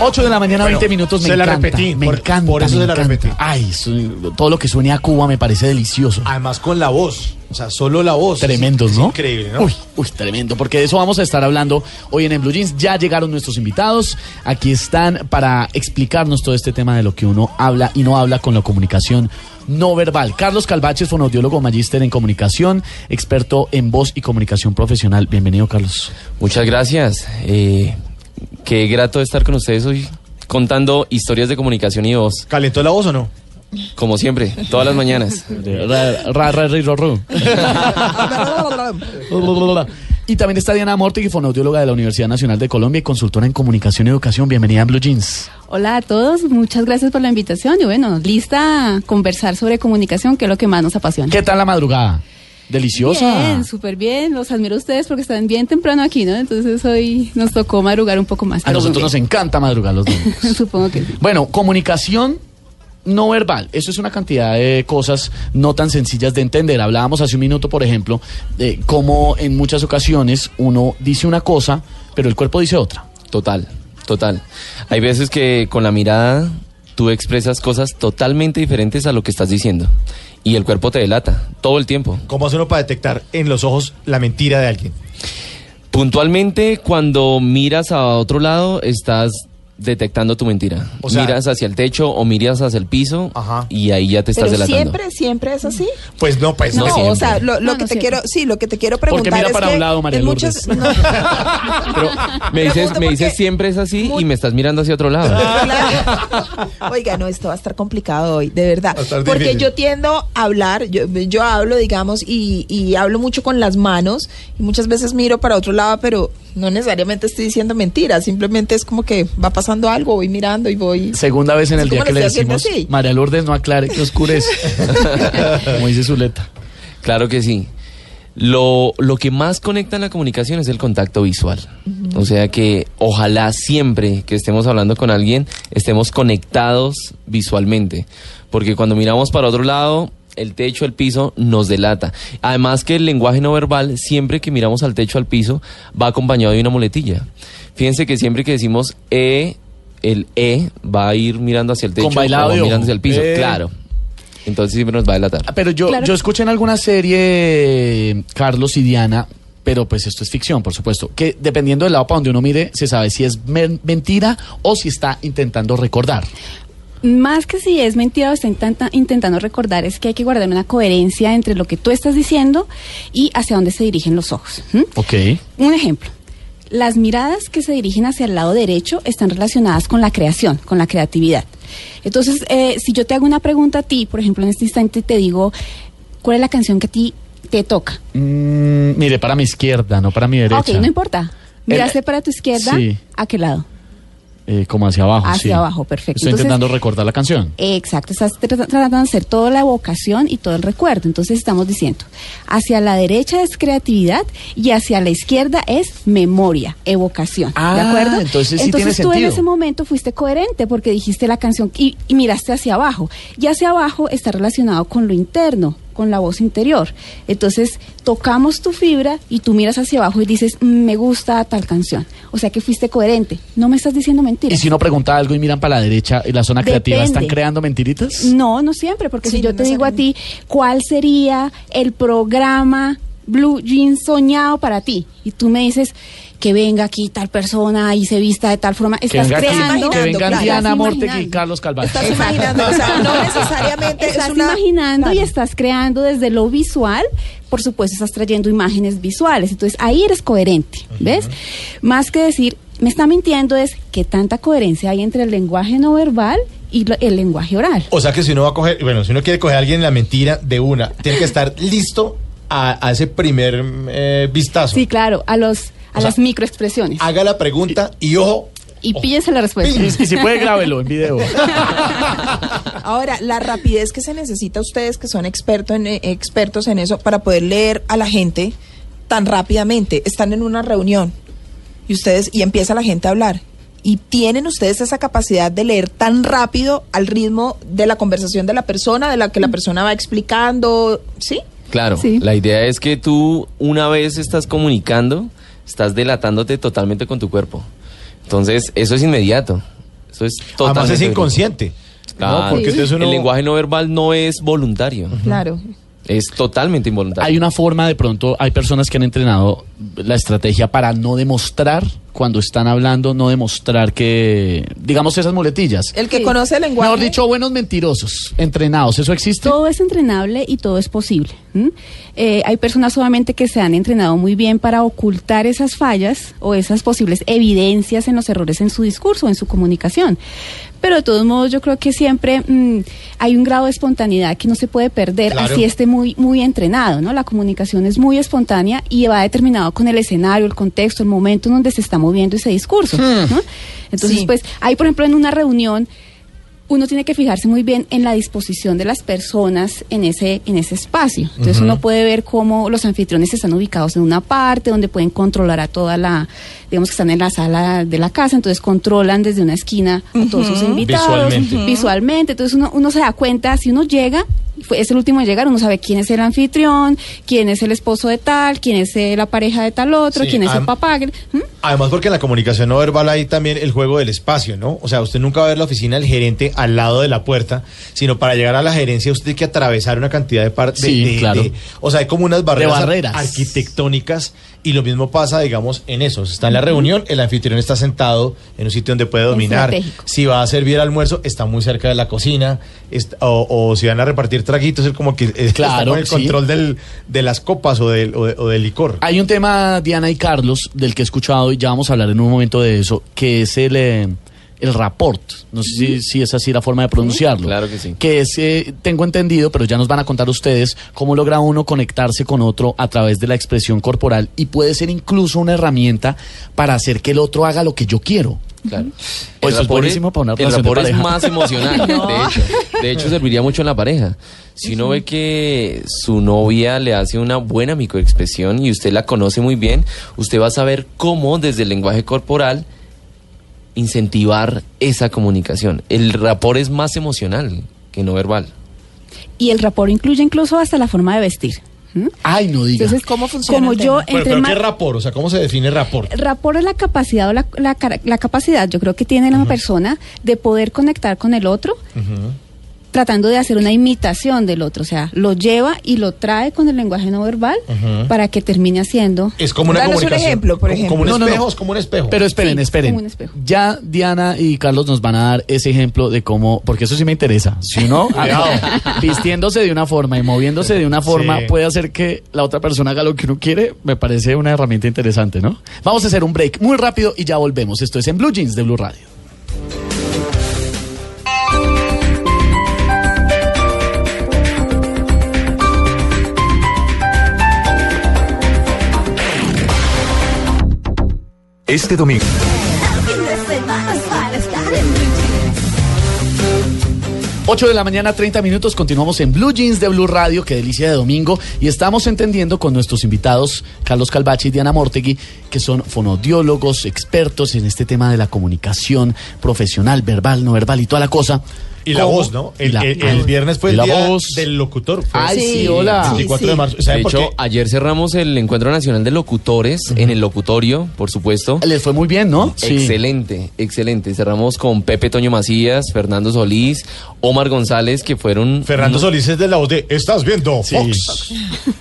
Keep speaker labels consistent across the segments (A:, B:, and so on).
A: 8 de la mañana, 20 minutos, me
B: se la repetí,
A: me
B: por-
A: encanta.
B: por eso
A: me
B: se la repetí.
A: Ay, todo lo que suene a Cuba me parece delicioso.
B: Además con la voz, o sea, solo la voz.
A: Tremendos,
B: Es
A: ¿no?
B: Increíble, ¿no?
A: Uy, uy, tremendo, porque de eso vamos a estar hablando hoy en, en Blue Jeans. Ya llegaron nuestros invitados, aquí están para explicarnos todo este tema de lo que uno habla y no habla con la comunicación no verbal. Carlos Calvaches, fonaudiólogo, magíster en comunicación, experto en voz y comunicación profesional. Bienvenido, Carlos.
C: Muchas gracias. Eh, qué grato estar con ustedes hoy contando historias de comunicación y voz,
B: ¿Calentó la voz o no?
C: como siempre, todas las mañanas.
A: Y también está Diana Mortig, fonoaudióloga de la Universidad Nacional de Colombia y consultora en comunicación y educación. Bienvenida a Blue Jeans.
D: Hola a todos, muchas gracias por la invitación y bueno, lista a conversar sobre comunicación, que es lo que más nos apasiona.
A: ¿Qué tal la madrugada? Deliciosa.
D: Bien, súper bien, los admiro a ustedes porque están bien temprano aquí, ¿no? Entonces hoy nos tocó madrugar un poco más.
A: A nosotros nos encanta madrugar los domingos.
D: Supongo que sí.
A: Bueno, comunicación no verbal. Eso es una cantidad de cosas no tan sencillas de entender. Hablábamos hace un minuto, por ejemplo, de cómo en muchas ocasiones uno dice una cosa, pero el cuerpo dice otra.
C: Total, total. Hay veces que con la mirada tú expresas cosas totalmente diferentes a lo que estás diciendo. Y el cuerpo te delata todo el tiempo.
B: ¿Cómo hace uno para detectar en los ojos la mentira de alguien?
C: Puntualmente, cuando miras a otro lado, estás detectando tu mentira.
B: O sea-
C: miras hacia el techo o miras hacia el piso
B: Ajá.
C: y ahí ya te estás
E: Pero
C: delatando.
E: siempre, siempre es así.
B: Pues no, pues
E: No,
B: no.
C: siempre.
E: o sea, lo, lo
D: No,
E: que
D: no
E: te
D: siempre.
E: quiero, sí, lo que te quiero
A: Porque
E: preguntar
A: mira
E: es
A: para
E: que
A: un lado, María
E: muchas,
A: Lourdes.
E: no,
C: Pero me dices, me dices siempre es así
E: Muy-
C: y me estás mirando hacia otro lado.
E: Oiga, no, esto va a estar complicado hoy, de verdad. Porque
B: difícil.
E: yo tiendo a hablar, yo, yo hablo, digamos, y, y hablo mucho con las manos, y muchas veces miro para otro lado, pero no necesariamente estoy diciendo mentiras, simplemente es como que va pasando algo, voy mirando y voy...
A: Segunda vez en el día que le decimos. María Lourdes, no aclare que oscurece. Como dice Zuleta.
C: Claro que sí. Lo, lo que más conecta en la comunicación es el contacto visual. O sea que ojalá siempre que estemos hablando con alguien estemos conectados visualmente. Porque cuando miramos para otro lado, el techo, el piso, nos delata. Además que el lenguaje no verbal, siempre que miramos al techo, al piso, va acompañado de una muletilla. Fíjense que siempre que decimos E, el E va a ir mirando hacia el techo
A: Con bailado
C: o va mirando hacia el piso.
A: Eh.
C: Claro. Entonces siempre nos va a delatar.
A: Ah, Pero yo,
D: Claro.
A: yo escuché en alguna serie, Carlos y Diana, pero pues esto es ficción, por supuesto, que dependiendo del lado para donde uno mire, se sabe si es men- mentira o si está intentando recordar.
D: Más que si es mentira o está intenta- intentando recordar, es que hay que guardar una coherencia entre lo que tú estás diciendo y hacia dónde se dirigen los ojos.
A: Ok.
D: Un ejemplo. Las miradas que se dirigen hacia el lado derecho están relacionadas con la creación, con la creatividad. Entonces, eh, si yo te hago una pregunta a ti, por ejemplo, en este instante te digo, ¿cuál es la canción que a ti te toca?
A: Mm, mire, para mi izquierda, no para mi derecha.
D: Ok, no importa. Miraste
A: El-
D: para tu izquierda,
A: sí.
D: ¿a qué lado?
A: Eh, como hacia abajo.
D: Hacia
A: sí.
D: abajo, perfecto.
A: Estoy
D: Entonces-
A: intentando recordar la canción.
D: Exacto, estás tra- tratando de hacer toda la evocación y todo el recuerdo. Entonces estamos diciendo, hacia la derecha es creatividad y hacia la izquierda es memoria, evocación. ¿De
A: Ah,
D: acuerdo?
A: entonces sí tiene
D: tú en ese momento fuiste coherente porque dijiste la canción y, y miraste hacia abajo. Y hacia abajo está relacionado con lo interno, con la voz interior. Entonces tocamos tu fibra y tú miras hacia abajo y dices, "Mm, me gusta tal canción. O sea que fuiste coherente. No me estás diciendo
A: Y
D: mentiras.
A: si uno pregunta algo y miran para la derecha, en la zona creativa,
D: Depende.
A: ¿están creando mentiritas?
D: No, no siempre, porque
E: Sí,
D: si yo
E: no
D: te digo a ti cuál sería el programa Blue Jeans soñado para ti y tú me dices que venga aquí tal persona y se vista de tal forma,
A: Que
D: estás creando,
A: que vengan
E: claro.
A: Diana
D: estás
A: Morte y
D: imaginando.
A: Carlos Calvache.
E: Estás imaginando, o sea, no necesariamente
D: Estás
E: es una...
D: imaginando y estás creando desde lo visual, por supuesto estás trayendo imágenes visuales, entonces ahí eres coherente, ¿ves? Más que decir, me está mintiendo es que tanta coherencia hay entre el lenguaje no verbal y lo- el lenguaje oral.
B: O sea que si uno va a coger, bueno, si uno quiere coger a alguien en la mentira de una, tiene que estar listo a, a ese primer eh, vistazo.
D: Sí, claro, a los a
B: O sea,
D: las microexpresiones.
B: Haga la pregunta y ojo.
D: Y píllese la respuesta.
A: Y, si puede, grábelo en video.
E: Ahora, la rapidez que se necesita ustedes que son expertos en, eh, expertos en eso para poder leer a la gente tan rápidamente. Están en una reunión y ustedes y empieza la gente a hablar. Y tienen ustedes esa capacidad de leer tan rápido al ritmo de la conversación de la persona, de la que la persona va explicando, ¿sí?
C: Claro,
D: Sí.
C: la idea es que tú una vez estás comunicando, estás delatándote totalmente con tu cuerpo. Entonces, eso es inmediato. Eso es totalmente
B: Además es inconsciente.
C: Claro.
B: ¿no? Porque uno-
C: El lenguaje no verbal no es voluntario,
E: Claro.
C: es totalmente involuntario.
A: Hay una forma, de pronto, hay personas que han entrenado la estrategia para no demostrar cuando están hablando, no demostrar que, digamos, esas muletillas.
E: El que
D: Sí.
E: conoce el lenguaje.
A: Mejor dicho, buenos mentirosos, entrenados, ¿eso existe?
D: Todo es entrenable y todo es posible. Eh, hay personas solamente que se han entrenado muy bien para ocultar esas fallas o esas posibles evidencias en los errores en su discurso, en su comunicación. Pero de todos modos yo creo que siempre mm, hay un grado de espontaneidad que no se puede perder,
B: Claro.
D: así esté muy, muy entrenado, ¿no? La comunicación es muy espontánea y va determinado con el escenario, el contexto, el momento en donde se está moviendo ese discurso, ¿no? Entonces,
E: Sí.
D: pues, hay, por ejemplo, en una reunión, uno tiene que fijarse muy bien en la disposición de las personas en ese, en ese espacio. Entonces uno puede ver cómo los anfitriones están ubicados en una parte donde pueden controlar a toda la, digamos que están en la sala de la casa, entonces controlan desde una esquina a todos sus invitados
B: Visualmente.
D: visualmente. Entonces uno, uno se da cuenta, si uno llega, es el último en llegar, uno sabe quién es el anfitrión, quién es el esposo de tal, quién es eh, la pareja de tal otro,
B: Sí,
D: quién es el papá.
B: Además, porque en la comunicación no verbal hay también el juego del espacio, ¿no? O sea, usted nunca va a ver la oficina del gerente al lado de la puerta, sino para llegar a la gerencia usted tiene que atravesar una cantidad de partes.
A: Sí, claro.
B: o sea, hay como unas barreras, ar-
A: barreras.
B: arquitectónicas y lo mismo pasa, digamos, en eso. Está en la reunión, el anfitrión está sentado en un sitio donde puede dominar. Si va a servir el almuerzo, está muy cerca de la cocina. o, o si van a repartir traguitos, él como que eh, está con el
A: sí.
B: control del, de las copas o del, o de- o del licor.
A: Hay un tema, Diana y Carlos, del que he escuchado y ya vamos a hablar en un momento de eso, que es el, eh, el rapport. No sé si, si es así la forma de pronunciarlo.
C: Claro que sí.
A: Que es, eh, tengo entendido, pero ya nos van a contar ustedes cómo logra uno conectarse con otro a través de la expresión corporal y puede ser incluso una herramienta para hacer que el otro haga lo que yo quiero.
C: Claro.
A: Pues eso es
C: rapport
A: buenísimo para una
C: El rapport es
A: pareja.
C: más emocional, de hecho. De hecho, serviría mucho en la pareja. Si uno ve que su novia le hace una buena microexpresión y usted la conoce muy bien, usted va a saber cómo desde el lenguaje corporal incentivar esa comunicación. El rapport es más emocional que no verbal.
D: Y el rapport incluye incluso hasta la forma de vestir.
A: Ay, no diga.
D: Entonces,
E: ¿Cómo funciona
D: Como
B: sea, ¿cómo se define rapport?
D: Rapport es la capacidad o la, la cara- la capacidad, yo creo que tiene la persona de poder conectar con el otro, tratando de hacer una imitación del otro, o sea, lo lleva y lo trae con el lenguaje no verbal para que termine haciendo.
B: Es como una
E: Danos un
B: comunicación.
E: ejemplo, por ejemplo.
B: Como un
A: No, no, no.
B: espejo, es como un espejo.
A: Pero esperen,
D: Sí,
A: esperen.
D: como un espejo.
A: Ya Diana y Carlos nos van a dar ese ejemplo de cómo, porque eso sí me interesa. Si uno vistiéndose de una forma y moviéndose de una forma
B: Sí.
A: puede hacer que la otra persona haga lo que uno quiere, me parece una herramienta interesante, ¿no? Vamos a hacer un break muy rápido y ya volvemos. Esto es en Blue Jeans de Blue Radio.
F: Este domingo.
A: 8 de la mañana, 30 minutos. Continuamos en Blue Jeans de Blue Radio. Qué delicia de domingo. Y estamos entendiendo con nuestros invitados, Carlos Calvache y Diana Mortegui, que son fonodiólogos, expertos en este tema de la comunicación profesional, verbal, no verbal y toda la cosa.
B: Y la
A: ¿Cómo?
B: voz, ¿no? El,
A: la-
B: el- el viernes fue el
A: la
B: día
A: voz.
B: del locutor. Fue
A: Ay, sí,
E: Sí,
A: hola.
E: sí,
B: 24 de marzo.
C: De
B: ¿Saben por
C: hecho,
B: qué?
C: ayer cerramos el Encuentro Nacional de Locutores en el locutorio, por supuesto.
A: Les fue muy bien, ¿no? Sí.
C: Excelente, excelente. Cerramos con Pepe Toño Macías, Fernando Solís, Omar González, que fueron...
B: Fernando
C: unos-
B: Solís es de la voz de ¿Estás viendo
A: Sí.
B: Fox?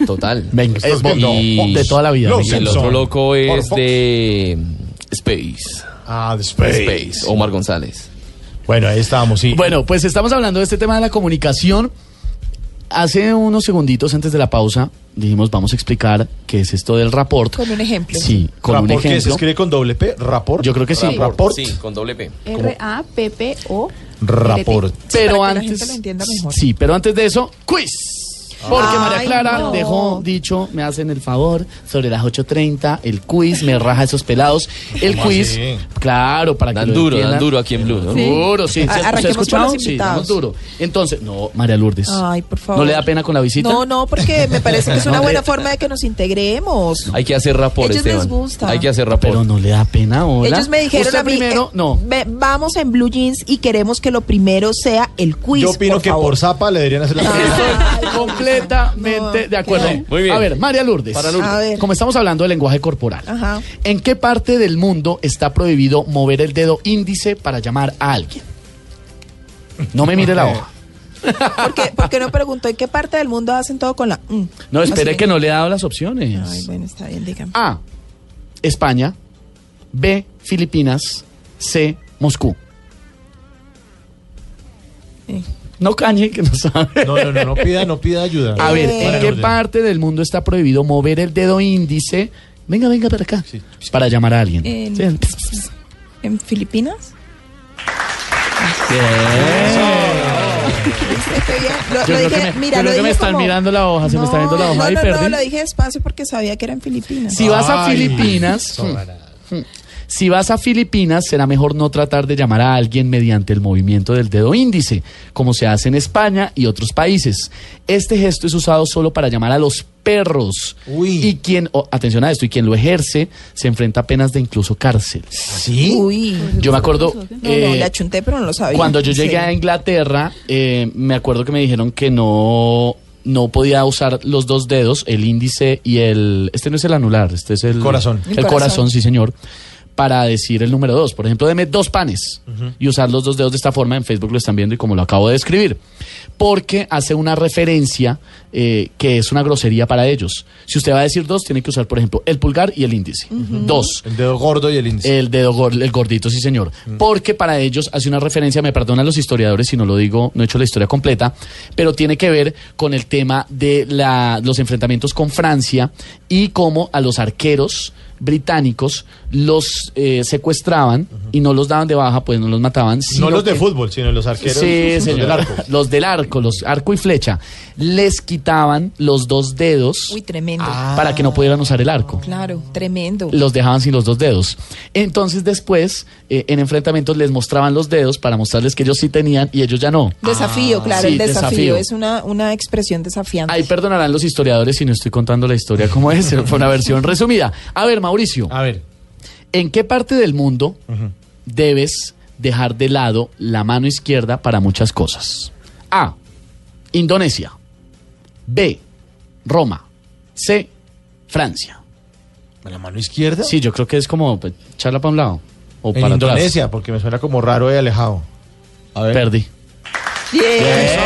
C: Total.
A: Venga,
B: Estás
A: es
B: viendo
C: y-
B: Fox.
A: de toda la vida.
B: Los
C: Y el otro loco es de Space.
B: Ah, de Space.
C: Space, Omar González.
B: Bueno, ahí estábamos, sí.
A: Bueno, pues estamos hablando de este tema de la comunicación. Hace unos segunditos antes de la pausa dijimos vamos a explicar qué es esto del rapport.
E: Con un ejemplo.
A: Sí, con un
B: ¿Rapport que se
A: ejemplo.
B: escribe con doble P? ¿Rapport?
A: Yo creo que sí.
B: Rapport.
C: Sí, con doble P.
D: R-A-P-P-O.
B: Rapport.
A: Pero
E: para que la
A: antes
E: gente lo entienda mejor.
A: Sí, pero antes de eso, quiz. Porque
E: Ay,
A: María Clara
E: no.
A: dejó dicho, me hacen el favor, sobre las 8.30, el quiz, me raja esos pelados. El
B: ¿Cómo
A: quiz,
B: así?
A: claro, para que
C: Dan
A: lo
C: duro, dan duro aquí en Blue, ¿no?
A: Duro, sí. ¿Se,
E: A-
A: ¿se ha
E: arranquemos con
A: escuchado? Sí, damos duro. Entonces, no, María Lourdes.
E: Ay, por favor.
A: ¿No le da pena con la visita?
E: No, no, porque me parece que es una buena forma de que nos integremos.
C: Hay que hacer rapport,
E: Ellos les
C: Esteban.
E: gusta.
C: Hay que hacer rapport.
A: Pero no le da pena, hola.
E: Ellos me dijeron a mí,
A: primero,
E: eh,
A: no.
E: ve- vamos en Blue Jeans y queremos que lo primero sea el quiz.
B: Yo opino
E: por
B: que
E: favor.
B: por Zapa le deberían hacer la
E: Ay,
A: Completamente
E: no,
A: de acuerdo.
E: ¿qué?
C: Muy bien.
A: A ver, María Lourdes.
C: Para Lourdes.
E: A ver.
A: Como estamos hablando del lenguaje corporal,
E: Ajá.
A: ¿en qué parte del mundo está prohibido mover el dedo índice para llamar a alguien? No me mire la hoja.
E: ¿Por qué, por qué no preguntó en qué parte del mundo hacen todo con la mm?
A: No, espere
E: Así.
A: que no le he dado las opciones.
E: Ay, bueno, está bien, dígame.
A: A. España. B. Filipinas. C. Moscú.
E: Eh.
A: No cañe, que no sabe.
B: No, no, no, no pida, no pida ayuda.
A: A ver,
E: Eh.
A: ¿en qué parte del mundo está prohibido mover el dedo índice? Venga, venga para acá. Para llamar a alguien.
E: En-
A: Sí.
E: ¿En Filipinas? ¿Viste qué bien? Lo,
A: Yo
E: lo
A: creo
E: dije,
A: que me-
E: mira,
A: yo
E: lo
A: creo que me están
E: como-
A: mirando la hoja, se me está viendo la hoja
E: no,
A: y
E: no,
A: perdí.
E: No, lo dije despacio porque sabía que era en Filipinas.
A: Si vas a Filipinas. Si vas a Filipinas, será mejor no tratar de llamar a alguien mediante el movimiento del dedo índice, como se hace en España y otros países. Este gesto es usado solo para llamar a los perros.
B: Uy.
A: Y quien, oh, atención a esto, y quien lo ejerce se enfrenta a penas de incluso cárcel.
B: ¿Sí?
E: Uy.
A: Yo me acuerdo.
E: No, no,
A: eh,
E: le achunté, pero no lo sabía.
A: Cuando yo llegué
E: Sí.
A: a Inglaterra, eh, me acuerdo que me dijeron que no, no podía usar los dos dedos, el índice y el... Este no es el anular, este es el...
B: Corazón.
A: El,
E: El
A: corazón.
E: corazón.
A: sí señor. Para decir el número dos. Por ejemplo, deme dos panes y usar los dos dedos de esta forma. En Facebook lo están viendo y como lo acabo de describir. Porque hace una referencia eh, que es una grosería para ellos. Si usted va a decir dos, tiene que usar, por ejemplo, el pulgar y el índice. Dos.
B: El dedo gordo y el índice.
A: El dedo gor- el gordito, sí señor. Porque para ellos hace una referencia, me perdonan los historiadores si no lo digo, no he hecho la historia completa, pero tiene que ver con el tema de la- los enfrentamientos con Francia y cómo a los arqueros británicos los eh, secuestraban y no los daban de baja, pues no los mataban.
B: no los de
A: que-
B: fútbol, sino los arqueros.
A: Sí,
B: los
A: señor.
B: del arco.
A: Los del arco, los arco y flecha. Les quitaban los dos dedos
E: Uy, tremendo.
A: para que no pudieran usar el arco
E: Claro, tremendo.
A: los dejaban sin los dos dedos. Entonces después, eh, en enfrentamientos, les mostraban los dedos para mostrarles que ellos sí tenían y ellos ya no.
E: Desafío, claro,
A: sí,
E: el desafío.
A: desafío.
E: Es una, una expresión desafiante.
A: Ahí perdonarán los historiadores si no estoy contando la historia como es, fue una versión resumida. A ver, Mauricio,
B: A ver.
A: ¿en qué parte del mundo debes dejar de lado la mano izquierda para muchas cosas? A. Indonesia. B. Roma. C. Francia.
B: ¿La mano izquierda?
A: Sí, yo creo que es como pues, echarla para un lado o
B: En
A: para
B: Indonesia, porque me suena como raro y alejado. A
A: atrás. Perdí.
E: Bien, Mauricio,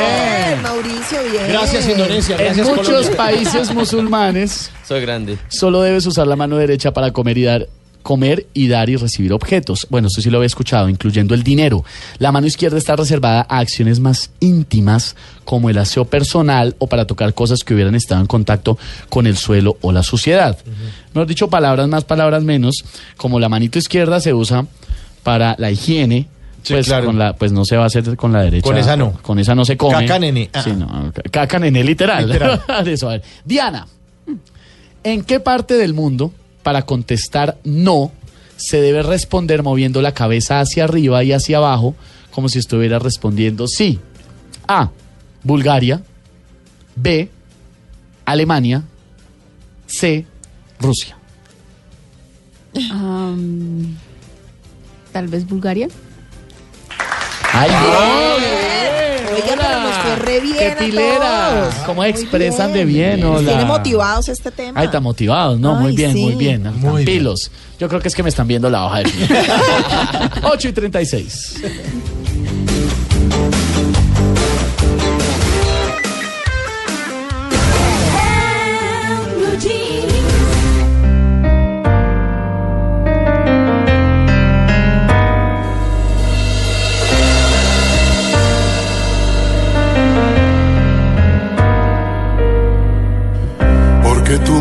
E: bien.
B: Gracias, Indonesia.
A: En
B: Gracias,
A: muchos
B: Colombia.
A: países musulmanes
C: Soy grande.
A: solo debes usar la mano derecha para comer y dar comer y dar y recibir objetos. Bueno, esto sí lo había escuchado, incluyendo el dinero. La mano izquierda está reservada a acciones más íntimas como el aseo personal o para tocar cosas que hubieran estado en contacto con el suelo o la suciedad. Mejor dicho, palabras más, palabras menos, como la manito izquierda se usa para la higiene,
B: Sí,
A: pues,
B: claro.
A: con la, pues no se va a hacer con la derecha.
B: Con esa no.
A: Con esa no se come.
B: Caca, nene. Ah.
A: Sí, no, ca- caca nene, literal.
B: Literal.
A: Eso, a ver. Diana, ¿en qué parte del mundo, para contestar no, se debe responder moviendo la cabeza hacia arriba y hacia abajo, como si estuviera respondiendo sí? A. Bulgaria. B. Alemania. C. Rusia.
D: Tal vez Bulgaria.
A: ¡Ay,
E: Oiga, pero nos fue re bien
A: ¡Qué
E: a
A: pileras!
E: todos.
A: ¿Cómo expresan de
E: bien.
A: bien? Hola.
E: tiene motivados este tema.
A: Ay, están motivados, ¿no? muy
E: Ay,
A: bien,
E: sí.
A: muy bien. Están
B: Muy bien.
A: pilos. Yo creo que es que me están viendo la hoja de vida. 8 y 36.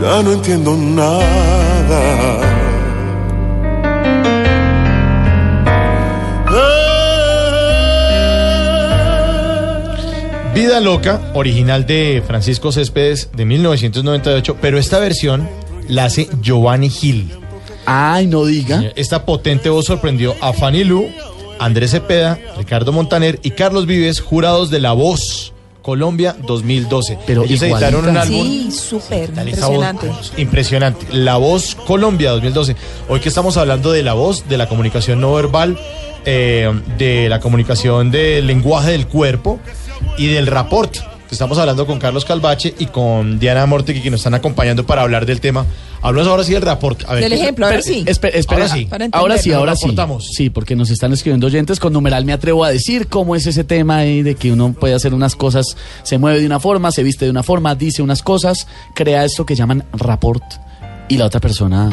F: ya no entiendo nada.
B: Vida Loca, original de Francisco Céspedes de 1998, pero esta versión la hace Giovanni Gil.
A: Ay, no diga.
B: Esta potente voz sorprendió a Fanny Lu, Andrés Cepeda, Ricardo Montaner y Carlos Vives, jurados de La Voz Colombia 2012.
A: Pero
B: Ellos
A: igualita.
B: editaron un álbum
E: Sí, súper
B: Esa
E: impresionante.
B: voz, impresionante. La Voz Colombia 2012. Hoy que estamos hablando de la voz, de la comunicación no verbal, eh, de la comunicación del lenguaje del cuerpo y del rapport. Estamos hablando con Carlos Calvache y con Diana Mortegui que nos están acompañando para hablar del tema. Hablamos ahora sí del rapport. A ver,
E: Del
B: ¿qué-
E: ejemplo, ahora sí.
A: espera, espera.
B: Ahora sí.
A: Ahora sí, ahora sí. Sí, porque nos están escribiendo oyentes con numeral me atrevo a decir cómo es ese tema ahí de que uno puede hacer unas cosas, se mueve de una forma, se viste de una forma, dice unas cosas, crea esto que llaman rapport y la otra persona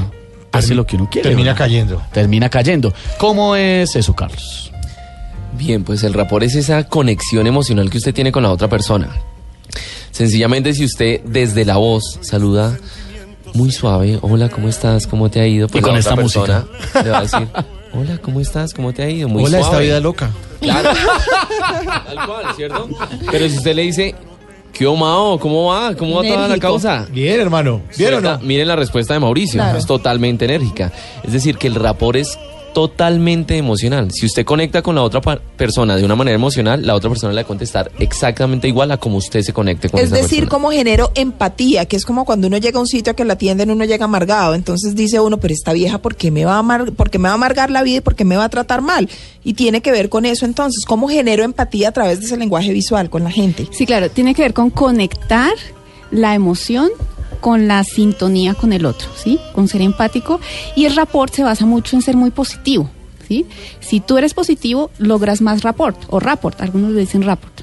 A: hace lo que uno quiere.
B: termina
A: ¿verdad?
B: cayendo.
A: Termina cayendo. ¿Cómo es eso, Carlos?
C: Bien, pues el rapport es esa conexión emocional que usted tiene con la otra persona. Sencillamente si usted desde la voz saluda muy suave, hola, ¿cómo estás? ¿Cómo te ha ido? Pues
A: Y con
C: la
A: esta
C: otra
A: música.
C: persona le va a decir, hola, ¿cómo estás? ¿Cómo te ha ido? Muy
B: Hola, esta
C: suave.
B: vida loca.
C: Claro. Tal cual, ¿cierto? Pero si usted le dice, ¿qué Mao? ¿Cómo va? ¿Cómo va toda la causa?
B: Bien, hermano. ¿Bien o no?
C: Miren la respuesta de Mauricio,
E: Claro.
C: es totalmente enérgica. Es decir, que el rapport es totalmente emocional. Si usted conecta con la otra persona de una manera emocional, la otra persona le va a contestar exactamente igual a como usted se conecte con
E: Es
C: esa
E: decir,
C: persona.
E: como genero empatía, que es como cuando uno llega a un sitio a que la atienden, uno llega amargado. Entonces dice uno, pero esta vieja, ¿por qué me va a, amar, por qué me va a amargar la vida y por qué me va a tratar mal? Y tiene que ver con eso entonces, cómo genero empatía a través de ese lenguaje visual con la gente.
D: Sí, claro, tiene que ver con conectar la emoción con la sintonía con el otro, ¿sí? Con ser empático. Y el rapport se basa mucho en ser muy positivo, ¿sí? Si tú eres positivo, logras más rapport, o rapport, algunos le dicen rapport.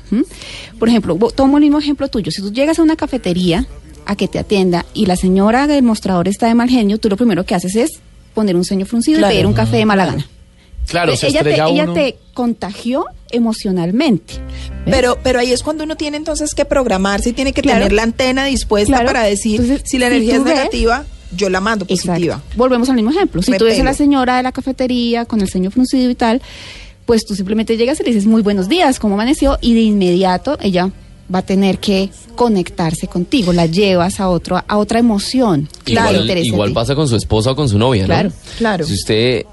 D: Por ejemplo, tomo el mismo ejemplo tuyo. Si tú llegas a una cafetería a que te atienda y la señora del mostrador está de mal genio, tú lo primero que haces es poner un ceño fruncido
E: Claro.
D: y pedir un café de mala gana.
A: Claro, se
D: ella, te,
A: estrella
D: ella
A: uno.
D: te contagió emocionalmente. ¿ves?
E: Pero, pero ahí es cuando uno tiene entonces que programarse y tiene que
D: Claro.
E: tener la antena dispuesta
D: Claro.
E: para decir
D: Entonces,
E: si la energía es
D: ves-
E: negativa, yo la mando positiva.
D: Exacto. Volvemos al mismo ejemplo. Si tú ves a la señora de la cafetería con el ceño fruncido y tal, pues tú simplemente llegas y le dices muy buenos días, ¿cómo amaneció? Y de inmediato ella va a tener que conectarse contigo, la llevas a otro a otra emoción. le
C: Igual, igual pasa con su esposa o con su novia, ¿no?
D: Claro,
E: claro.
C: Si usted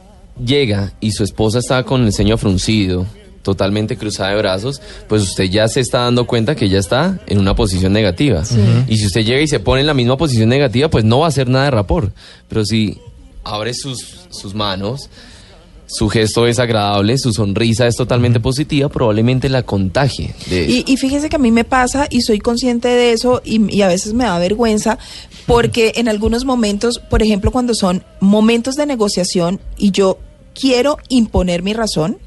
C: llega y su esposa está con el ceño fruncido, totalmente cruzada de brazos, pues usted ya se está dando cuenta que ella está en una posición negativa. Y si usted llega y se pone en la misma posición negativa, pues no va a hacer nada de rapport. Pero si abre sus, sus manos, su gesto es agradable, su sonrisa es totalmente positiva, probablemente la contagie. De
E: Y, y fíjese que a mí me pasa y soy consciente de eso y, y a veces me da vergüenza porque en algunos momentos, por ejemplo, cuando son momentos de negociación y yo quiero imponer mi razón,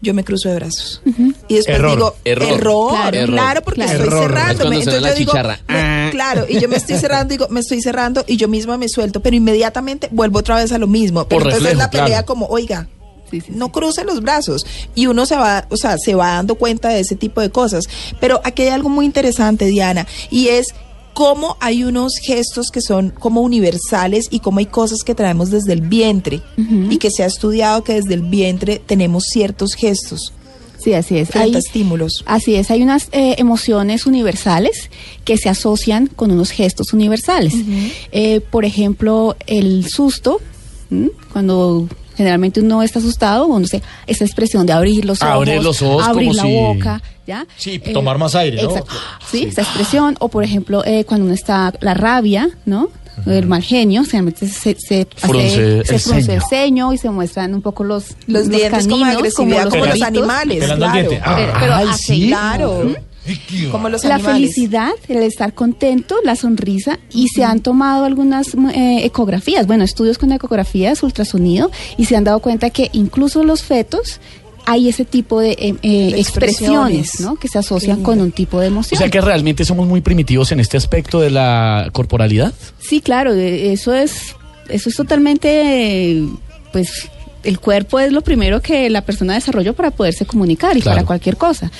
E: yo me cruzo de brazos. Y después
B: Error.
E: digo,
C: Error.
E: error,
C: Claro.
E: claro, porque
D: Claro.
E: estoy.
C: Es suena
E: Entonces yo digo, me- claro, y yo me estoy cerrando, digo, me estoy cerrando y yo misma me suelto, pero inmediatamente vuelvo otra vez a lo mismo. Pero
A: Por
E: entonces
A: reflejo,
E: la pelea
A: claro.
E: como, oiga,
D: Sí, sí,
E: no cruce los brazos y uno se va, o sea, se va dando cuenta de ese tipo de cosas. Pero aquí hay algo muy interesante, Diana, y es cómo hay unos gestos que son como universales y cómo hay cosas que traemos desde el vientre y que se ha estudiado que desde el vientre tenemos ciertos gestos
D: Sí, así es. Hay-
E: estímulos.
D: Así es, hay unas eh, emociones universales que se asocian con unos gestos universales. Eh, por ejemplo, el susto, ¿m? cuando generalmente uno está asustado, uno se, esa expresión de abrir los ojos,
A: Abrir los ojos
D: abrir
A: como
D: la
A: si-
D: boca, ¿ya?
B: Sí, tomar más aire, ¿no?
D: Exacto. Sí, esa expresión. O por ejemplo, eh, cuando uno está, la rabia, ¿no? El mal genio, generalmente se, se,
A: Frunce
D: hace-
A: el
D: se frunce
A: ceño.
D: el ceño y se muestran un poco los,
E: Los dientes como
D: los
E: los animales, claro.
B: diente. Ah,
D: Pero- pero
A: Ay,
D: así,
A: sí.
E: Claro. Como los
D: la felicidad, el estar contento, la sonrisa y se han tomado algunas eh, ecografías, bueno, estudios con ecografías, ultrasonido y se han dado cuenta que incluso los fetos hay ese tipo de, eh, eh,
E: De
D: expresiones,
E: expresiones.
D: ¿no? Que se asocian
E: Sí.
D: con un tipo de
A: O
D: emoción.
A: sea que realmente somos muy primitivos en este aspecto de la corporalidad.
D: Sí, claro, eso es, eso es totalmente, pues, el cuerpo es lo primero que la persona desarrolló para poderse comunicar y
A: Claro.
D: para cualquier cosa.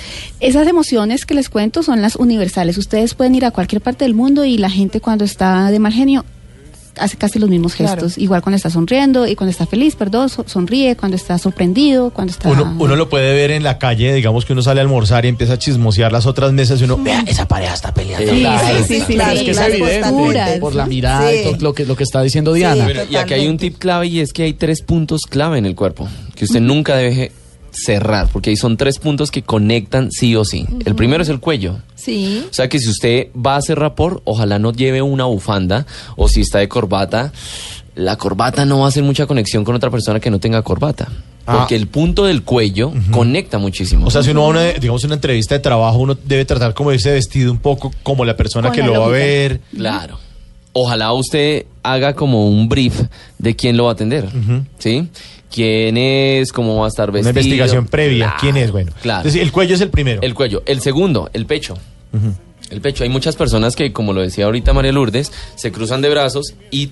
D: Esas emociones que les cuento son las universales. Ustedes pueden ir a cualquier parte del mundo y la gente cuando está de mal genio hace casi los mismos
E: Claro.
D: gestos. Igual cuando está sonriendo y cuando está feliz, perdón, so- sonríe, cuando está sorprendido, cuando está...
B: Uno, uno lo puede ver en la calle, digamos que uno sale a almorzar y empieza a chismosear las otras mesas y uno, vea, esa pareja está peleando.
D: Sí,
A: Claro,
D: sí, sí, sí,
E: claro,
A: es
D: sí,
A: que es
E: las
A: evidente
D: posturas,
A: por la mirada y todo lo que, lo que está diciendo Diana.
C: Y aquí hay un tip clave y es que hay tres puntos clave en el cuerpo que usted nunca debe cerrar, porque ahí son tres puntos que conectan sí o sí. El primero es el cuello.
E: Sí.
C: O sea que si usted va a hacer rapport, ojalá no lleve una bufanda o si está de corbata, la corbata no va a hacer mucha conexión con otra persona que no tenga corbata.
B: Ah.
C: Porque el punto del cuello conecta muchísimo.
B: O sea, si uno va a una, digamos, una entrevista de trabajo, uno debe tratar como de irse vestido un poco como la persona
D: Con
B: que
D: la
B: lo va a ver.
C: Claro. Ojalá usted haga como un brief de quién lo va a atender, ¿sí? ¿Quién es? ¿Cómo va a estar
B: Una
C: vestido?
B: investigación previa.
C: Claro,
B: ¿Quién es? Bueno.
C: Claro.
B: Entonces, el cuello es el primero.
C: El cuello. El segundo, el pecho. El pecho. Hay muchas personas que, como lo decía ahorita María Lourdes, se cruzan de brazos y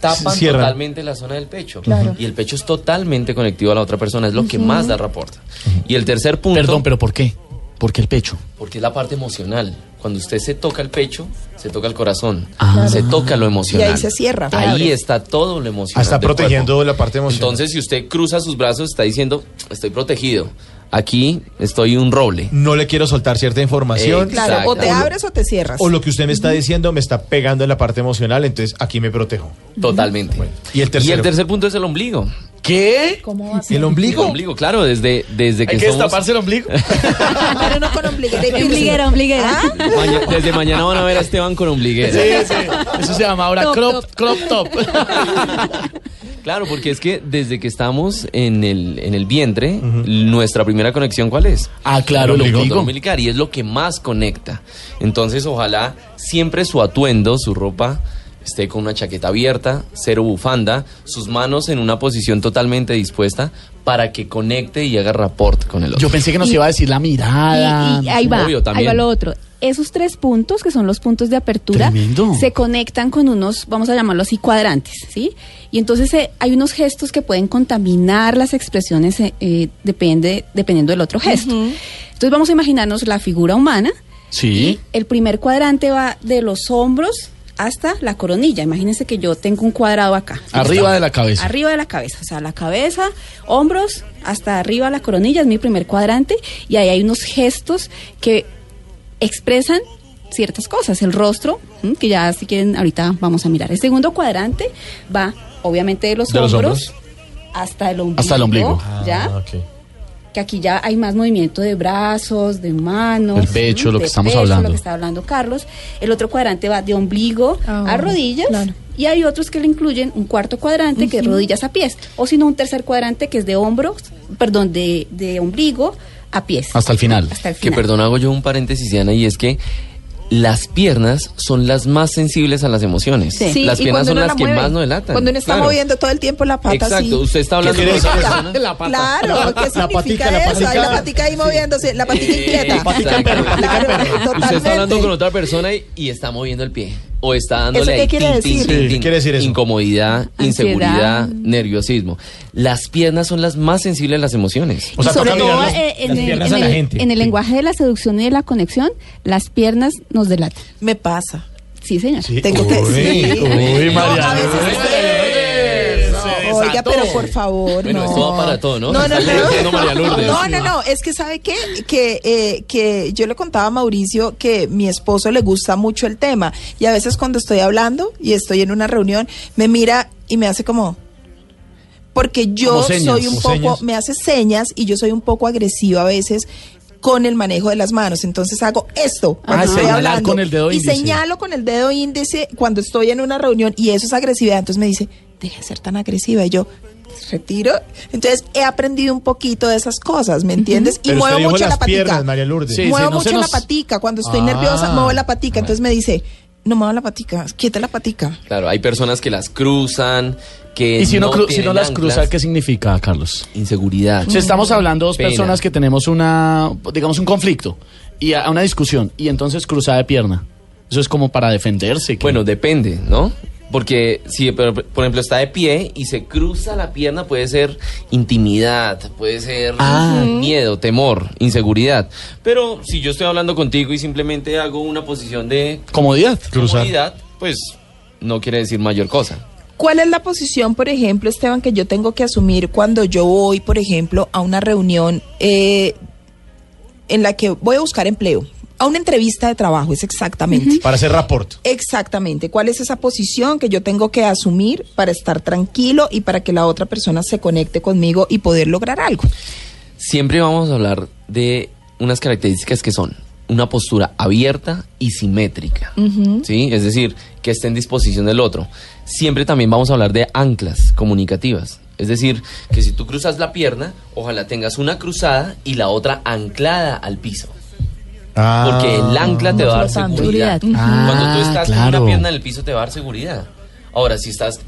C: tapan totalmente la zona del pecho. Y el pecho es totalmente conectivo a la otra persona, es lo que más da rapport. Y el tercer punto,
A: Perdón, pero ¿por qué? ¿Por qué el pecho?
C: porque es la parte emocional. Cuando usted se toca el pecho, se toca el corazón,
A: Ah.
C: se toca lo emocional.
E: Y ahí se cierra.
C: Ahí
E: Abre.
C: está todo lo
B: Ah,
C: emocional.
B: está
C: del
B: protegiendo
C: cuerpo.
B: la parte emocional.
C: Entonces, si usted cruza sus brazos, está diciendo, estoy protegido. Aquí estoy un roble.
B: no le quiero soltar cierta información.
C: Exacto.
E: Claro, o te abres o te cierras.
B: O lo que usted me está diciendo me está pegando en la parte emocional, entonces aquí me protejo.
C: Totalmente.
B: ¿Y el
C: tercer punto es el ombligo.
A: ¿Qué?
E: ¿Cómo va a
B: ¿El
E: ser?
C: El
B: ombligo?
C: ombligo, claro, desde, desde que
A: ¿Hay que
C: somos...
A: destaparse el ombligo?
E: Pero no con ombliguera.
D: Ombliguera, ombliguera.
E: ¿Ah?
C: Maña- desde mañana van a ver a Esteban con ombliguera.
A: Sí, sí. Eso se llama ahora
D: Top,
A: crop, crop top.
C: Claro, porque es que desde que estamos en el, en el vientre, nuestra primera conexión, ¿cuál es?
A: ah, claro, el ombligo.
C: y es lo que más conecta. Entonces, ojalá siempre su atuendo, su ropa, esté con una chaqueta abierta, cero bufanda, sus manos en una posición totalmente dispuesta para que conecte y haga rapport con el otro.
A: Yo pensé que nos
D: Y-
A: iba a decir la mirada.
D: Y, y ahí va,
C: Obvio,
D: ahí va lo otro. Esos tres puntos, que son los puntos de apertura,
A: Tremendo.
D: se conectan con unos, vamos a llamarlo así, cuadrantes, ¿sí? Y entonces eh, hay unos gestos que pueden contaminar las expresiones eh, eh, depende, dependiendo del otro gesto. Entonces vamos a imaginarnos la figura humana.
A: Sí.
D: Y el primer cuadrante va de los hombros hasta la coronilla. Imagínense que yo tengo un cuadrado acá.
A: Arriba de la cabeza.
D: Arriba de la cabeza, o sea, la cabeza, hombros, hasta arriba la coronilla es mi primer cuadrante y ahí hay unos gestos que expresan ciertas cosas. El rostro, que ya si quieren ahorita vamos a mirar. El segundo cuadrante va obviamente de los,
B: De los
D: hombros, hasta el ombligo.
A: Hasta el ombligo.
D: ¿Ya?
B: Ah.
D: Que aquí ya hay más movimiento de brazos, de manos.
A: El pecho, lo que
D: de
A: estamos
D: pecho,
A: hablando.
D: Lo que está hablando Carlos. El otro cuadrante va de ombligo
E: Ah,
D: a rodillas.
E: claro.
D: Y hay otros que le incluyen un cuarto cuadrante que es rodillas a pies. O si no, un tercer cuadrante que es de hombros, perdón, de, de ombligo a pies.
A: Hasta el final.
D: Hasta el
C: Que perdón, hago yo un paréntesis, Diana, y es que las piernas son las más sensibles a las emociones.
D: Sí.
E: Sí,
C: las piernas son las
E: la
C: que
E: mueve,
C: más nos delatan.
E: Cuando uno está
C: Claro.
E: moviendo todo el tiempo la pata
C: Exacto, usted está hablando
E: ¿Qué
C: con otra
E: significa?
C: persona.
A: La pata.
E: Claro, ¿qué
B: La
E: significa
B: patica, la
E: eso?
B: patica.
E: Ahí la patica ahí moviéndose, la patica inquieta.
B: Patica de perro, patica de
E: Claro,
B: perro.
C: Usted está hablando con otra persona y, y está moviendo el pie. O está dándole
E: ¿Eso qué quiere
C: tin,
E: decir?
C: tin,
B: Sí,
C: tin.
B: ¿qué quiere decir eso?
C: Incomodidad,
D: Ansiedad.
C: inseguridad, nerviosismo. Las piernas son las más sensibles a las emociones.
B: O sea,
D: sobre todo
B: las-
D: eh, en,
B: las
D: el,
B: piernas
D: en
B: a la
D: el-
B: gente.
D: en el
B: Sí.
D: lenguaje de la seducción y de la conexión, las piernas nos delatan.
E: Me pasa.
D: Sí, señor.
B: Sí.
E: Tengo que
B: Uy, uy,
E: No,
B: María
E: Oiga, pero por favor,
C: Bueno,
E: no.
C: esto va para todo, ¿no?
E: No, no, no.
C: diciendo María Lourdes.
E: No, no, no. Es que sabe qué? que eh, que yo le contaba a Mauricio que mi esposo le gusta mucho el tema y a veces cuando estoy hablando y estoy en una reunión me mira y me hace como porque yo
A: señas,
E: soy un poco,
B: señas.
E: me hace señas y yo soy un poco agresiva a veces con el manejo de las manos. Entonces hago esto cuando
A: Ah,
E: estoy hablando.
A: con el dedo
E: y
A: índice.
E: señalo con el dedo índice cuando estoy en una reunión y eso es agresividad. Entonces me dice, deja de ser tan agresiva. Y yo, retiro. Entonces he aprendido un poquito de esas cosas, ¿me entiendes? Y
B: Pero
E: muevo mucho
B: las
E: la patica.
B: piernas, María Lourdes.
A: Sí,
E: muevo
A: no
E: mucho
A: nos-
E: la patica. Cuando estoy
B: Ah.
E: nerviosa, muevo la patica. Entonces me dice, no mueva la patica, quieta la patica.
C: Claro, hay personas que las cruzan, que
A: Y si no, cru- si no las cruza, ¿qué significa, Carlos?
C: Inseguridad.
A: Si estamos hablando dos
C: Pena.
A: personas que tenemos una, digamos, un conflicto y a- una discusión y entonces cruzada de pierna. Eso es como para defenderse.
C: Bueno, depende, ¿no? Porque si, por por ejemplo, está de pie y se cruza la pierna, puede ser intimidad, puede ser
A: Ah.
C: miedo, temor, inseguridad. Pero si yo estoy hablando contigo y simplemente hago una posición de
A: comodidad,
C: comodidad, pues no quiere decir mayor cosa.
E: ¿Cuál es la posición, por ejemplo, Esteban, que yo tengo que asumir cuando yo voy, por ejemplo, a una reunión eh, en la que voy a buscar empleo? A una entrevista de trabajo, es exactamente.
B: Para hacer rapport.
E: Exactamente. ¿Cuál es esa posición que yo tengo que asumir para estar tranquilo y para que la otra persona se conecte conmigo y poder lograr algo?
C: Siempre vamos a hablar de unas características que son una postura abierta y simétrica. ¿sí? Es decir, que esté en disposición del otro. Siempre también vamos a hablar de anclas comunicativas. Es decir, que si tú cruzas la pierna, ojalá tengas una cruzada y la otra anclada al piso. Porque el ancla te va a dar seguridad.
A: Ah,
C: Cuando tú estás con
A: claro.
C: una pierna en el piso te va a dar seguridad. Ahora, si estás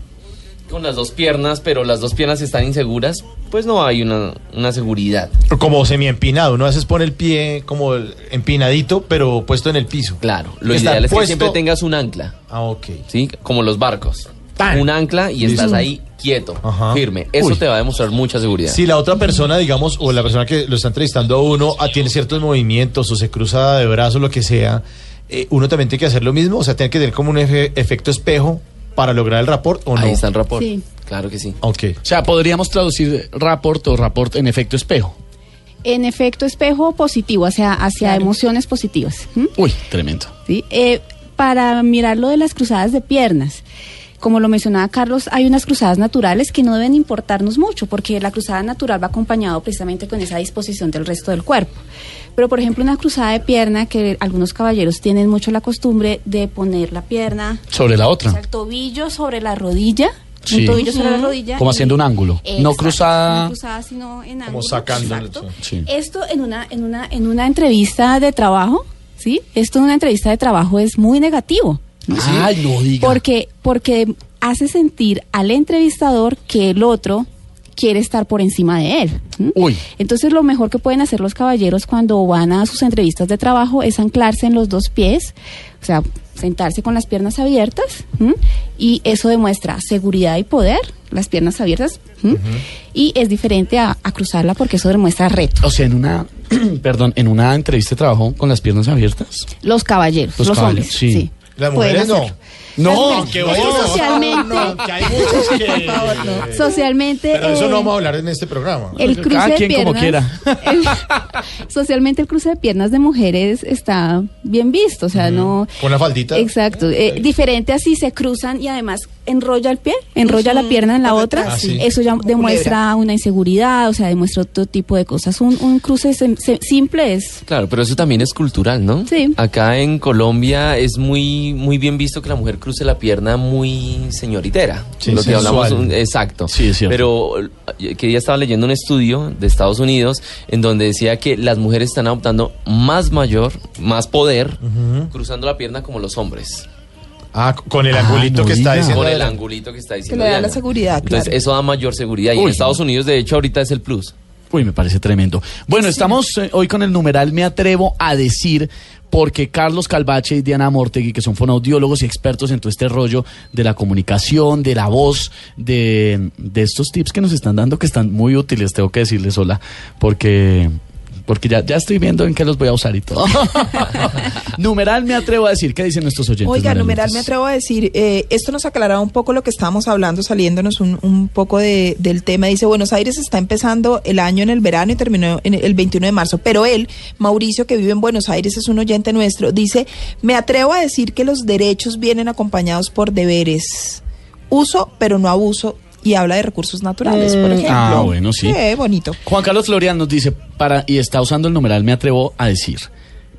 C: con las dos piernas, pero las dos piernas están inseguras, pues no hay una, una seguridad.
B: Como semi-empinado. Uno a veces pone el pie como el- empinadito, pero puesto en el piso.
C: Claro, lo
B: Está
C: ideal es que siempre tengas un ancla.
B: Ah, ok.
C: ¿sí? Como los barcos.
B: Tan.
C: Un ancla y estás ahí quieto,
B: Ajá.
C: firme. Eso
B: Uy.
C: te va a demostrar mucha seguridad.
B: Si la otra persona, digamos, o la persona que lo está entrevistando a uno, ah, tiene ciertos movimientos o se cruza de brazos, lo que sea, eh, uno también tiene que hacer lo mismo, o sea, tiene que tener como un efe- efecto espejo para lograr el rapport o no.
C: Ahí está el rapport.
D: Sí.
C: Claro que sí.
B: Ok.
A: O sea, podríamos traducir rapport o rapport en efecto espejo.
D: En efecto, espejo positivo, o sea, hacia emociones positivas.
A: Uy, tremendo.
D: ¿sí? Eh, para mirar lo de las cruzadas de piernas. Como lo mencionaba Carlos, hay unas cruzadas naturales que no deben importarnos mucho, porque la cruzada natural va acompañado precisamente con esa disposición del resto del cuerpo. Pero, por ejemplo, una cruzada de pierna que algunos caballeros tienen mucho la costumbre de poner la pierna,
A: Sobre la
D: o
A: otra.
D: sea, el tobillo sobre la rodilla,
A: Sí.
D: un tobillo sobre la rodilla.
A: Como haciendo un ángulo. No cruzada-
D: No cruzada, sino en ángulo.
B: sacando-
D: Exacto.
A: Sí.
D: Esto en una, en una, en una entrevista de trabajo, ¿sí? Esto en una entrevista de trabajo es muy negativo. ¿No?
A: Ay, no diga.
D: Porque, porque hace sentir al entrevistador que el otro quiere estar por encima de él.
A: Uy.
D: Entonces lo mejor que pueden hacer los caballeros cuando van a sus entrevistas de trabajo es anclarse en los dos pies, o sea, sentarse con las piernas abiertas y eso demuestra seguridad y poder, las piernas abiertas, y es diferente a, a cruzarla porque eso demuestra reto.
A: O sea, en una, perdón, en una entrevista de trabajo con las piernas abiertas.
D: Los caballeros,
A: Los
D: los,
A: caballeros,
D: hombres,
A: sí.
D: sí.
B: Las mujeres no.
A: No,
B: que bueno.
D: socialmente,
B: Que hay muchos que...
D: socialmente,
B: Pero eso
D: eh,
B: no vamos a hablar en este programa.
D: el cruce
A: Cada
D: de
A: quien como
D: piernas, el- socialmente el cruce de piernas de mujeres está bien visto, o sea, no
B: Con la faldita.
D: Exacto, eh, diferente así se cruzan y además enrolla el pie, enrolla la pierna en la otra,
B: sí.
D: eso ya
E: Como
D: demuestra una inseguridad, o sea, demuestra otro tipo de cosas. Un, un cruce sem- se- simple es
C: Claro, pero eso también es cultural, ¿no?
D: Sí.
C: Acá en Colombia es muy muy bien visto que la mujer cruce la pierna muy señoritera.
B: Sí,
C: lo que
B: sensual.
C: hablamos, un- exacto.
A: Sí, es cierto.
C: Pero eh, que ya estaba leyendo un estudio de Estados Unidos en donde decía que las mujeres están adoptando más mayor, más poder cruzando la pierna como los hombres.
B: Ah, con el
A: Ah,
B: angulito
A: no
B: que está diciendo.
C: Con el angulito que está
E: Que
C: diciendo.
E: le da la seguridad,
C: Entonces,
E: claro.
C: eso da mayor seguridad. Y en Estados Unidos, de hecho, ahorita es el plus.
A: Uy, me parece tremendo. Bueno, estamos eh, hoy con el numeral Me Atrevo a Decir, porque Carlos Calvache y Diana Mortegui, que son fonoaudiólogos y expertos en todo este rollo de la comunicación, de la voz, de, de estos tips que nos están dando, que están muy útiles, tengo que decirles hola, porque... Porque ya, ya estoy viendo en qué los voy a usar y todo. numeral me atrevo a decir. ¿Qué dicen nuestros oyentes?
E: Oiga,
A: Numeral
E: me atrevo a decir, eh, esto nos aclaraba un poco lo que estábamos hablando, saliéndonos un, un poco de- del tema. Dice, Buenos Aires está empezando el año en el verano y terminó en el 21 de marzo, pero él, Mauricio, que vive en Buenos Aires, es un oyente nuestro, dice, me atrevo a decir que los derechos vienen acompañados por deberes. Uso, pero no abuso. Y habla de recursos naturales, por
A: Mm,
E: ejemplo.
A: ah, bueno, sí.
E: Qué bonito.
A: Juan Carlos Florian nos dice, para, y está usando el numeral, me atrevo a decir,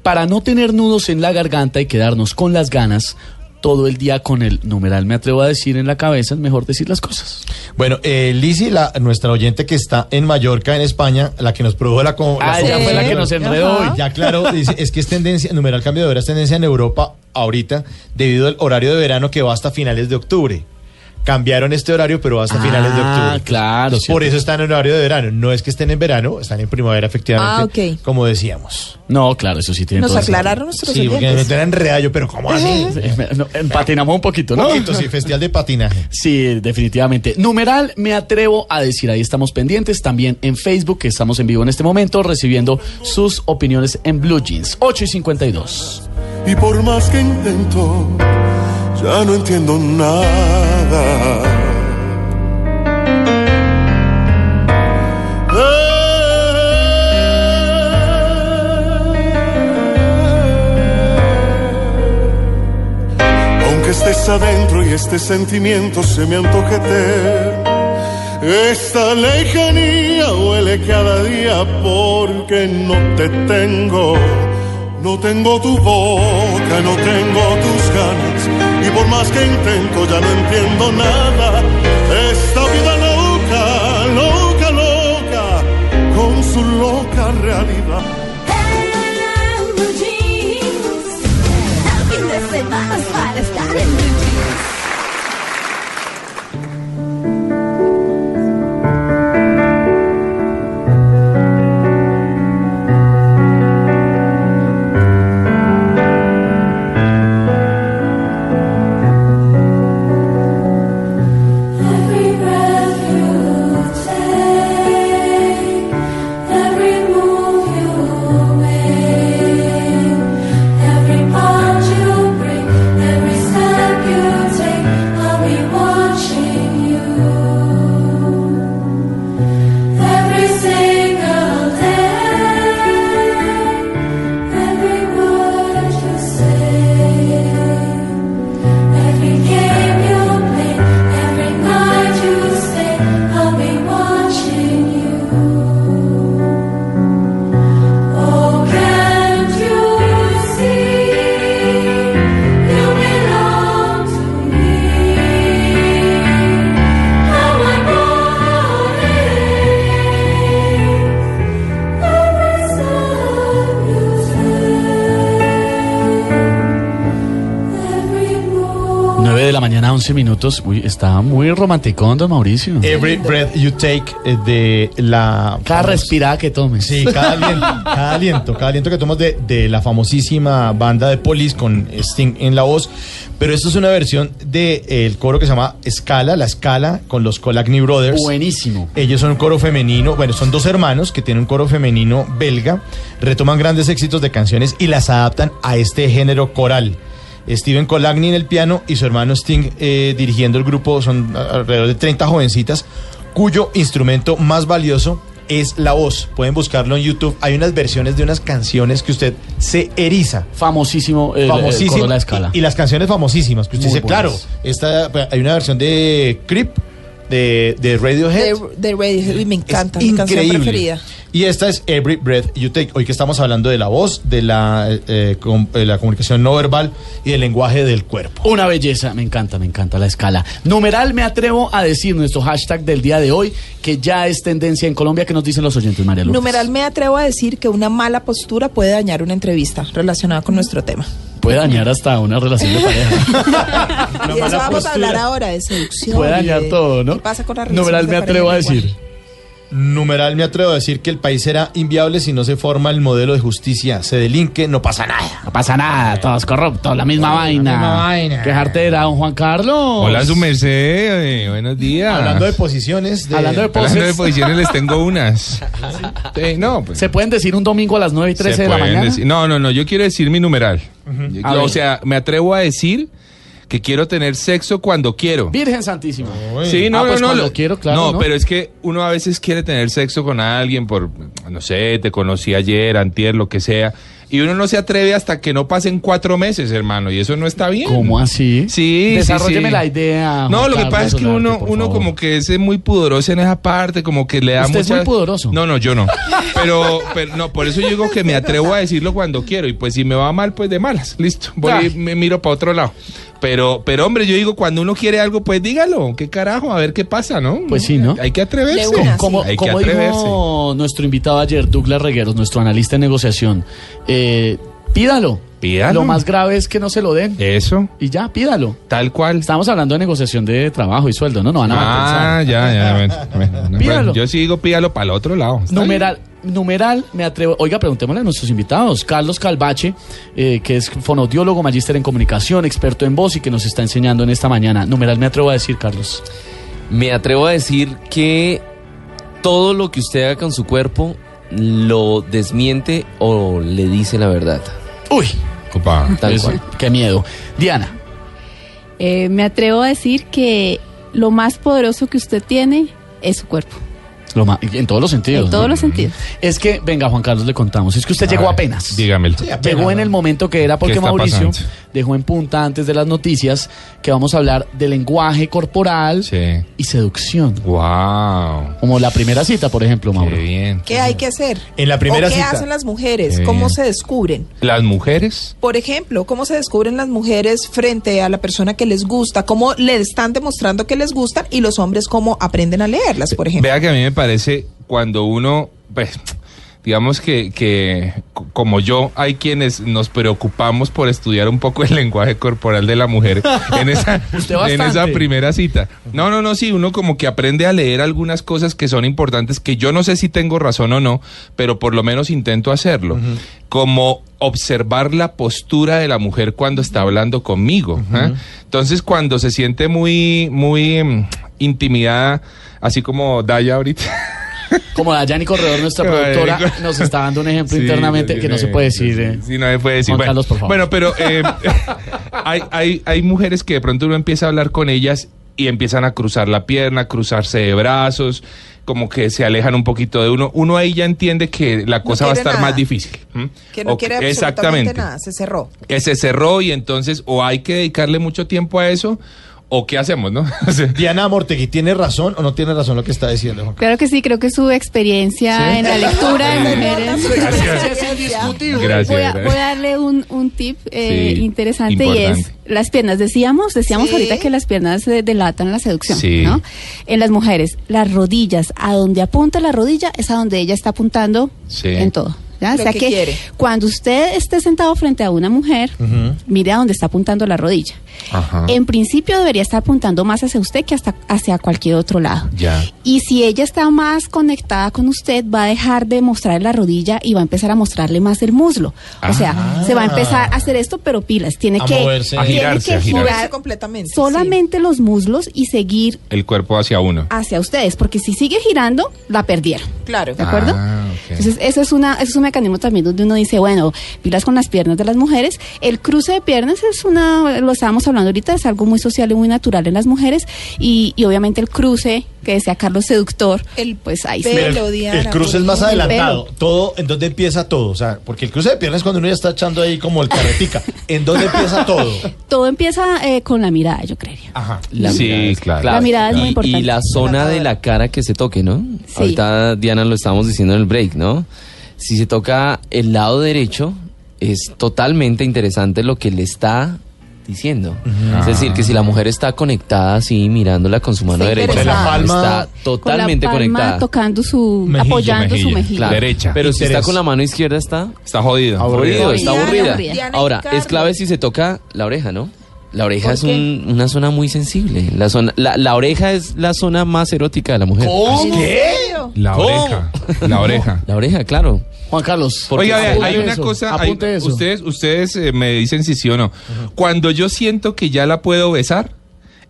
A: para no tener nudos en la garganta y quedarnos con las ganas todo el día con el numeral, me atrevo a decir en la cabeza, es mejor decir las cosas.
B: Bueno, eh, Lizzy, la, nuestra oyente que está en Mallorca, en España, la que nos produjo la... co-
A: Ah, ella fue la que nos enredó hoy.
B: Ya claro, dice, es que es tendencia, numeral cambio de hora es tendencia en Europa ahorita debido al horario de verano que va hasta finales de octubre. Cambiaron este horario, pero va hasta
A: Ah,
B: finales de octubre.
A: claro, cierto.
B: por eso están en horario de verano. No es que estén en verano, están en primavera, efectivamente.
E: Ah, ok.
B: Como decíamos.
A: No, claro, eso sí tiene
E: Nos aclararon nuestros
B: Sí, porque
E: oyentes.
B: meten en enredallo, pero ¿cómo así?
A: Sí, no, patinamos un poquito, ¿no?
B: Un poquito, sí, festival de patinaje.
A: Sí, definitivamente. Numeral, me atrevo a decir, ahí estamos pendientes, también en Facebook, que estamos en vivo en este momento, recibiendo sus opiniones en Blue Jeans. 8 y 52.
F: Y por más que intento, ya no entiendo nada. Aunque estés adentro y este sentimiento se me antoje esta lejanía huele cada día porque no te tengo. No tengo tu boca, no tengo tus ganas más que intento ya no entiendo nada. Esta vida loca, loca, loca, con su loca realidad.
A: De la mañana, 11 minutos. Uy, está muy romanticón, don Mauricio.
B: Every breath you take eh, de la...
A: Cada respirada que tomes.
B: Sí, cada aliento, cada aliento, cada aliento que tomas de, de la famosísima banda de Police con Sting en la voz. Pero esto es una versión del coro que se llama Scala, la Scala, con los Colagny Brothers.
A: Buenísimo.
B: Ellos son un coro femenino, bueno, son dos hermanos que tienen un coro femenino belga, retoman grandes éxitos de canciones y las adaptan a este género coral. Steven Colagny en el piano y su hermano Sting eh, dirigiendo el grupo, son alrededor de 30 jovencitas, cuyo instrumento más valioso es la voz. Pueden buscarlo en YouTube. Hay unas versiones de unas canciones que usted se eriza.
A: Famosísimo el,
B: Famosísimo.
A: la escala.
B: Y, y las canciones famosísimas. Que usted
A: Muy
B: dice, claro, esta, hay una versión de Creep, de, de Radiohead.
E: De, de Radiohead, me encanta,
B: Es
E: mi canción
B: increíble.
E: preferida.
B: Y esta es Every Breath You Take. Hoy que estamos hablando de la voz, de la, eh, com- eh, la comunicación no verbal y del lenguaje del cuerpo.
A: Una belleza, me encanta, me encanta la escala. Numeral, me atrevo a decir nuestro hashtag del día de hoy, que ya es tendencia en Colombia, que nos dicen los oyentes, María Lourdes.
E: Numeral me atrevo a decir que una mala postura puede dañar una entrevista relacionada con nuestro tema.
A: Puede dañar hasta una relación de pareja.
E: y eso vamos a hablar ahora, de seducción.
A: Puede dañar
E: de-
A: todo, ¿no?
E: ¿Qué pasa con relaciones
A: Numeral,
E: de
A: me atrevo a
E: igual?
B: Numeral me atrevo a decir que el país será inviable si no se forma el modelo de justicia. Se delinque, no pasa nada.
A: No pasa nada, todos corruptos, la misma vaina.
B: misma vaina.
A: Qué jartera, don Juan Carlos.
G: Hola, su merced. eh, buenos días.
B: Hablando de posiciones. De,
A: Hablando de
G: Hablando de
A: poses.
G: posiciones, les tengo unas. No, pues.
A: ¿Se pueden decir un domingo a las 9 y 13
G: se
A: de la mañana?
G: decir- no, no, no, yo quiero decir mi numeral. Yo- o sea, me atrevo a decir que quiero tener sexo cuando quiero.
A: Virgen Santísima.
G: Sí, no,
A: Ah, pues
G: no, no.
A: cuando
G: lo-
A: quiero, claro,
G: No,
A: ¿no?
G: pero es que uno a veces quiere tener sexo con alguien por, no sé, te conocí ayer, antier, lo que sea. Y uno no se atreve hasta que no pasen cuatro meses, hermano, y eso no está bien.
A: ¿Cómo así?
G: Sí, sí,
A: Desarrolleme
G: sí.
A: la idea.
G: No,
A: Juan
G: lo que
A: Carlos
G: pasa es que uno, uno
A: favor.
G: como que es muy pudoroso en esa parte, como que le da
A: Usted es
G: mucha...
A: muy pudoroso.
G: No, no, yo no. Pero, pero no, por eso yo digo que me atrevo a decirlo cuando quiero. Y pues si me va mal, pues de malas. Listo. Voy
A: Ah.
G: y me miro para otro lado. Pero, pero hombre, yo digo, cuando uno quiere algo, pues dígalo. ¿Qué carajo? A ver qué pasa, ¿no?
A: Pues sí, ¿no?
G: Hay que atreverse.
E: Una,
A: Como,
G: Hay que
A: como
G: atreverse.
A: dijo nuestro invitado ayer, Douglas Regueros, nuestro analista en negociación, eh, pídalo.
G: Pídalo.
A: Lo más grave es que no se lo den.
G: Eso,
A: Y ya, pídalo.
G: tal cual.
A: Estamos hablando de negociación de trabajo y sueldo, ¿no? No van a
G: Ah, ya, ya. bueno, bueno,
A: Pídalo.
G: bueno, yo sí digo pídalo para el otro lado. Está
A: Numeral, numeral, me atrevo. Oiga, preguntémosle a nuestros invitados. Carlos Calvache, eh, que es fonodiólogo, magíster en comunicación, experto en voz y que nos está enseñando en esta mañana. Numeral, me atrevo a decir, Carlos.
C: Me atrevo a decir que todo lo que usted haga con su cuerpo lo desmiente o le dice la verdad.
A: Uy.
G: Opa.
C: Tal
A: es-
C: cual.
A: qué miedo. Diana,
D: Eh, me atrevo a decir que lo más poderoso que usted tiene es su cuerpo.
A: lo ma- en todos los sentidos.
D: En todos
A: ¿no?
D: los sentidos.
A: Es que, venga, Juan Carlos, le contamos. Es que usted
G: A
A: llegó
G: ver,
A: apenas.
G: Dígamelo.
A: Llegó en el momento que era porque
G: ¿Qué está
A: Mauricio
G: pasando?
A: Dejó en punta antes de las noticias que vamos a hablar de lenguaje corporal
G: Sí.
A: y seducción.
G: Wow.
A: Como la primera cita, por ejemplo, Mauro.
G: Qué bien.
E: ¿Qué hay que hacer?
B: En la primera
E: ¿O qué
B: cita.
E: hacen las mujeres?
G: Qué
E: ¿Cómo
G: bien.
E: se descubren?
G: Las mujeres.
E: Por ejemplo, ¿cómo se descubren las mujeres frente a la persona que les gusta? ¿Cómo le están demostrando que les gustan? Y los hombres, ¿cómo aprenden a leerlas, por ejemplo?
G: Vea que a mí me parece cuando uno, pues, digamos que, que como yo, hay quienes nos preocupamos por estudiar un poco el lenguaje corporal de la mujer en esa, en esa primera cita. No, no, no, sí, uno como que aprende a leer algunas cosas que son importantes, que yo no sé si tengo razón o no, pero por lo menos intento hacerlo. Como observar la postura de la mujer cuando está hablando conmigo. ¿ah? Entonces, cuando se siente muy, muy mm, intimidada, así como Daya ahorita.
A: Como Dayani Corredor, nuestra productora, nos está dando un ejemplo
G: Sí,
A: internamente
G: sí,
A: que no se puede decir.
G: sí,
A: eh.
G: sí, no se puede decir.
A: Juan
G: bueno,
A: Carlos, por favor.
G: bueno, pero eh, hay, hay, hay mujeres que de pronto uno empieza a hablar con ellas y empiezan a cruzar la pierna, a cruzarse de brazos, como que se alejan un poquito de uno. Uno ahí ya entiende que la cosa va a estar
E: nada.
G: más difícil.
E: Que no
G: O
E: quiere absolutamente
G: exactamente.
E: nada, se cerró.
G: Que se cerró y entonces o hay que dedicarle mucho tiempo a eso o qué hacemos, ¿no?
B: Diana Mortegui, ¿tiene razón o no tiene razón lo que está diciendo, Juan?
D: Claro que sí, creo que su experiencia
G: ¿Sí?
D: en la lectura de mujeres.
G: Gracias. Gracias.
D: Voy a, voy a darle un, un tip eh,
G: Sí,
D: interesante y es las piernas. Decíamos, decíamos
E: Sí.
D: ahorita que las piernas eh, delatan la seducción,
G: Sí.
D: ¿no? En las mujeres, las rodillas, a donde apunta la rodilla es a donde ella está apuntando
G: Sí.
D: en todo. ¿Ya?
E: Lo
D: o sea
E: que
D: cuando usted esté sentado frente a una mujer, mire a dónde está apuntando la rodilla.
G: Ajá.
D: En principio debería estar apuntando más hacia usted que hasta hacia cualquier otro lado.
G: Ya.
D: Y si ella está más conectada con usted, va a dejar de mostrar la rodilla y va a empezar a mostrarle más el muslo. O sea, se va a empezar a hacer esto, pero pilas. Tiene
B: A
D: que,
B: moverse. A
D: tiene
G: girarse,
D: que girar
E: completamente.
D: solamente los muslos y seguir
G: El cuerpo hacia uno.
D: hacia ustedes, porque si sigue girando, la perdieron.
E: Claro.
D: ¿De acuerdo?
G: Ah.
D: Entonces, eso es, una, eso es un mecanismo también donde uno dice, bueno, pilas con las piernas de las mujeres. El cruce de piernas es una, lo estábamos hablando ahorita, es algo muy social y muy natural en las mujeres. Y, y obviamente el cruce, que decía Carlos Seductor,
E: El
D: pues ahí sí.
B: el,
E: Diana,
B: el cruce es más adelantado. Todo, ¿en dónde empieza todo? O sea, porque el cruce de piernas es cuando uno ya está echando ahí como el carretica. ¿En dónde empieza todo?
D: Todo empieza eh, con la mirada, yo creería.
B: Ajá.
C: La
G: Sí,
C: mirada
G: claro.
D: La mirada es muy
C: Y-
D: importante.
C: Y la zona de la cara que se toque, ¿no?
D: Sí.
C: Ahorita Diana lo estábamos diciendo en el break, ¿no? Si se toca el lado derecho, es totalmente interesante lo que le está diciendo. Es decir, que si la mujer está conectada así, mirándola con su mano
E: Está
C: derecha,
B: la palma-
C: está totalmente
D: con la palma
C: conectada.
D: tocando su,
B: Mejilla,
D: apoyando su
G: mejilla.
C: Claro.
G: Derecha.
C: Pero si está con la mano izquierda está
G: Está jodido.
C: aburrido, está aburrida. Ahora, es clave si se toca la oreja, ¿no? La oreja
E: ¿Por
C: es un- una zona muy sensible. La, zona, la, la oreja es la zona más erótica de la mujer.
E: ¿En serio?
G: La
C: ¿Cómo?
G: oreja. La oreja.
C: La oreja, claro.
A: Juan Carlos.
G: Oiga, vea,
A: apunte
G: hay una
A: eso,
G: cosa, hay-
A: apunte eso.
G: ustedes, ustedes eh, me dicen si sí o no. Cuando yo siento que ya la puedo besar,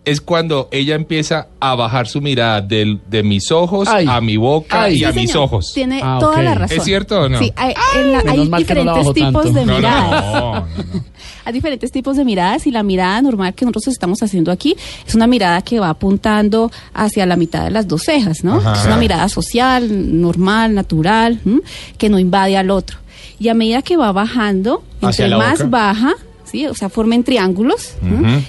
G: es cuando ella empieza a bajar su mirada del- de mis ojos
A: Ay.
G: a mi boca
A: Ay.
G: y a mis
D: señor.
G: ojos.
D: Tiene
A: Ah,
D: toda la razón.
G: ¿Es cierto o no?
D: Sí, hay, en la-
A: no
D: diferentes tipos
A: tanto.
D: de
G: No,
D: miradas.
G: no, no, no.
D: Hay diferentes tipos de miradas y la mirada normal que nosotros estamos haciendo aquí es una mirada que va apuntando hacia la mitad de las dos cejas, ¿no?
B: Ajá.
D: Es una mirada social, normal, natural, ¿m? que no invade al otro. y a medida que va bajando, entre más
B: boca.
D: baja, ¿sí? o sea, formen triángulos,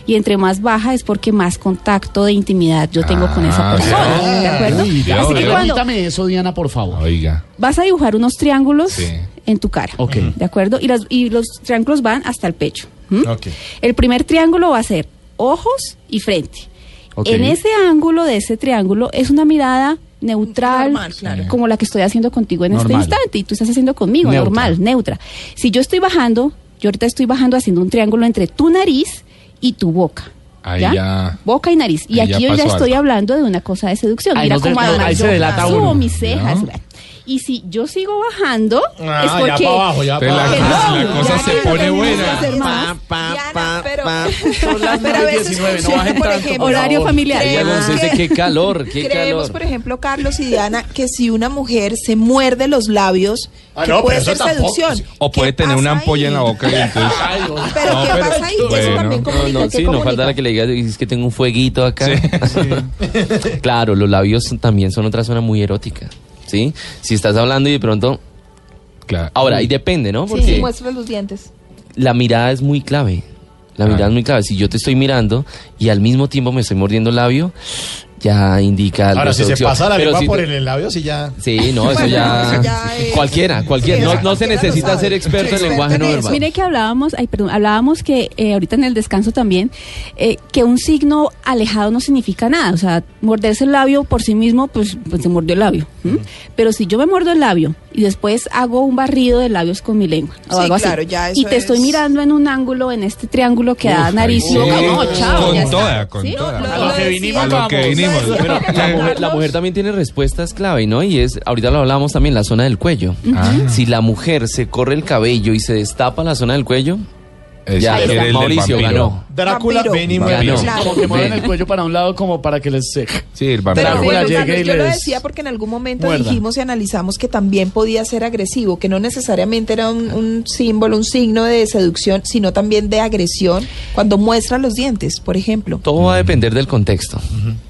D: y entre más baja es porque más contacto de intimidad yo tengo con esa
G: Ah,
D: persona,
G: ya.
D: ¿de acuerdo?
A: Ya,
D: Así que
G: ya.
D: cuando
A: eso, Diana, por favor.
G: Oiga.
D: vas a dibujar unos triángulos
G: Sí.
D: en tu cara,
A: Ok.
D: ¿de acuerdo? Y, las- y los triángulos van hasta el pecho. ¿m?
B: Ok.
D: El primer triángulo va a ser ojos y frente.
G: Ok.
D: En ese ángulo de ese triángulo es una mirada neutral,
E: Normal, claro.
D: como la que estoy haciendo contigo en
A: Normal.
D: este instante y tú estás haciendo conmigo,
A: Neutra.
D: normal, neutra. Si yo estoy bajando, yo ahorita estoy bajando haciendo un triángulo entre tu nariz y tu boca.
G: Ahí ya.
D: Boca y nariz. Y aquí yo ya estoy
G: algo.
D: hablando de una cosa de seducción.
A: Ahí
D: Mira
A: de-
D: cómo
A: no,
D: además
A: ahí se
D: yo
A: delata
D: subo
A: uno.
D: mis cejas.
G: ¿No?
D: Y si yo sigo bajando,
B: Ah,
D: es
B: ya
D: porque...
B: pa' abajo, ya
G: Te
B: pa'
G: la-
B: abajo.
D: Perdón,
G: la cosa
D: ya
G: se pone buena.
E: pero, a veces
A: 9:19, no bajen
E: por
A: tanto,
E: ejemplo,
D: Horario familiar.
E: Creemos
C: qué calor, qué
E: Creemos,
C: calor.
E: por ejemplo, Carlos y Diana, que si una mujer se muerde los labios,
B: Ah,
E: que
B: no,
E: puede ser
B: eso
E: seducción.
G: O puede
E: ¿Qué
G: tener una ampolla en la
E: ahí?
G: boca y entonces...
E: Pero
G: No,
E: ¿qué
G: pero-
E: pasa ahí? Eso
G: bueno.
E: también
C: No,
E: comunica.
C: no,
E: ¿qué
C: sí, no falta la que le diga, es que tengo un fueguito acá. claro, los labios también son otra zona muy erótica, ¿sí? Si estás hablando y de pronto...
G: Claro.
C: Ahora, y depende, ¿no?
E: Sí,
C: Porque
E: sí, muestra los dientes.
C: la mirada es muy clave. La
G: Ah.
C: mirada es muy clave. Si yo te estoy mirando y al mismo tiempo me estoy mordiendo el labio, ya indica
B: Ahora, si se pasa la lengua
C: si
B: por el labio, sí ya.
C: Sí, no, eso
E: Bueno,
C: ya...
E: eso ya es-
C: Cualquiera, cualquiera.
E: Sí,
C: no, no se necesita ser experto en lenguaje no verbal.
D: Mire que hablábamos, ay, perdón, hablábamos que eh, ahorita en el descanso también, eh, que un signo alejado no significa nada. O sea, morderse el labio por sí mismo, pues, pues se mordió el labio. Pero si yo me muerdo el labio y después hago un barrido de labios con mi lengua o
E: Sí,
D: algo así,
E: claro, ya
D: y
E: eso
D: te estoy
E: es-
D: mirando en un ángulo, en este triángulo que da nariz y boca,
G: sí.
D: no, chao,
G: Con
D: ya está.
G: toda, con
D: ¿Sí?
G: toda.
E: Lo-
A: A
E: lo
A: lo que
E: decía-
A: vinimos,
G: A lo que
A: vamos.
G: vinimos.
C: Pero la mujer, la mujer también tiene respuestas clave, ¿no? Y es, ahorita lo hablábamos también, la zona del cuello.
G: Ah.
C: Si la mujer se corre el cabello y se destapa la zona del cuello, Ya,
G: el
C: Mauricio
G: vampiro.
C: ganó.
B: Drácula, ven y.
E: Claro.
A: Como que mueven
C: Ven.
A: el cuello para un lado como para que les seque.
G: Sí, el
E: Pero
G: vampiro.
A: Drácula
E: pero,
A: llega
E: Carlos,
A: y
E: yo lo
A: les
E: decía porque en algún momento
A: muerda.
E: dijimos y analizamos que también podía ser agresivo, que no necesariamente era un, un símbolo, un signo de seducción, sino también de agresión cuando muestra los dientes, por ejemplo.
C: todo va a depender del contexto.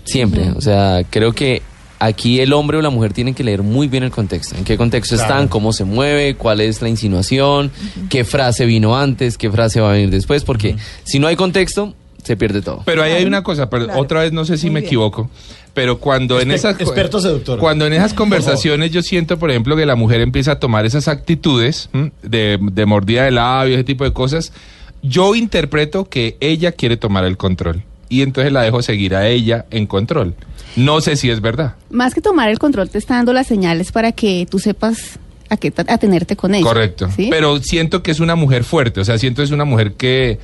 C: Siempre. O sea, creo que aquí el hombre o la mujer tienen que leer muy bien el contexto. En qué contexto
B: Claro.
C: están, cómo se mueve, cuál es la insinuación, qué frase vino antes, qué frase va a venir después, porque si no hay contexto, se pierde todo.
G: Pero ahí hay una cosa, pero
E: Claro.
G: otra vez no sé si
E: Muy
G: me
E: bien.
G: equivoco, pero cuando en esas
B: experto seductor.
G: cuando en esas conversaciones yo siento, por ejemplo, que la mujer empieza a tomar esas actitudes de, de mordida de labios, ese tipo de cosas, yo interpreto que ella quiere tomar el control y entonces la dejo seguir a ella en control. No sé si es verdad.
D: Más que tomar el control, te está dando las señales para que tú sepas a qué ta- atenerte con ella.
G: Correcto.
D: ¿sí?
G: Pero siento que es una mujer fuerte, o sea, siento que es una mujer que,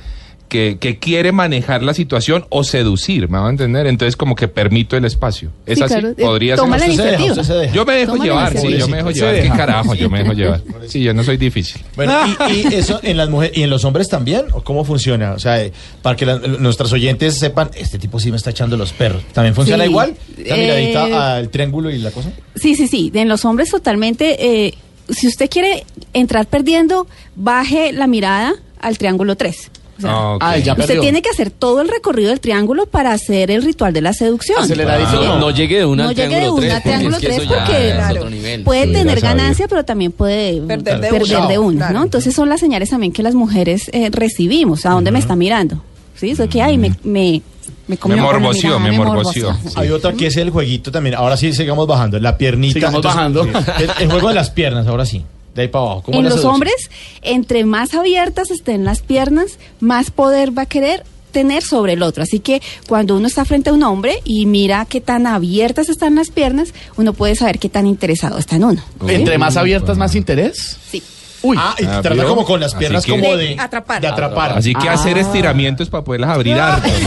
G: que, que quiere manejar la situación o seducir, ¿me va a entender? Entonces como que permito el espacio. ¿Es
D: Sí,
G: así?
D: claro, eh,
G: Podría ser.
D: toma la
B: Usted se deja,
D: iniciativa.
B: usted se deja.
G: Yo me dejo
D: Toma la
G: llevar, sí, yo me dejo llevar. ¿Qué
B: deja.
G: carajo? Yo me dejo llevar. Sí, yo no soy difícil.
B: Bueno, y, y eso en las mujeres y en los hombres también, ¿o cómo funciona? O sea, eh, para que la- nuestros oyentes sepan, este tipo sí me está echando los perros. ¿También funciona
D: Sí.
B: igual? La
D: Eh,
B: miradita al triángulo y la cosa.
D: Sí, sí, sí. En los hombres totalmente. eh, si usted quiere entrar perdiendo, baje la mirada al triángulo 3. O sea,
G: Ah, ok.
A: Ay, ya
D: usted
A: perdió.
D: tiene que hacer todo el recorrido del triángulo para hacer el ritual de la seducción.
A: Aceleradito.
C: No, no llegue de una
D: no llegue de
C: triángulo
D: una
C: 3,
D: a triángulo
C: porque es
D: 3
C: que eso ya
D: porque
C: es
E: claro,
D: puede
B: Sí,
D: tener ganancia, pero también puede
E: Perder de
D: perder
E: una.
D: de una,
E: Claro.
D: ¿no? Entonces son las señales también que las mujeres eh, recibimos. ¿A dónde me está mirando? ¿Sí? Eso que, ay, me, me, me
G: Me morboció,
D: mirada,
G: me morboció.
B: Hay otra que es el jueguito también. Ahora sí, sigamos bajando. La piernita.
A: Sigamos bajando.
B: sí, el, el juego de las piernas, ahora sí. De ahí para abajo. ¿Cómo
D: En los hombres, entre más abiertas estén las piernas, más poder va a querer tener sobre el otro. Así que cuando uno está frente a un hombre y mira qué tan abiertas están las piernas, uno puede saber qué tan interesado está en uno.
A: Entre más abiertas, más interés.
D: Sí.
A: Uy.
B: Ah, y
G: Ah,
B: trata como con las piernas
G: que-
B: como
E: De
B: de
E: atrapar.
B: De atrapar.
G: Así que
A: Ah.
G: hacer estiramientos para poderlas abrir harto.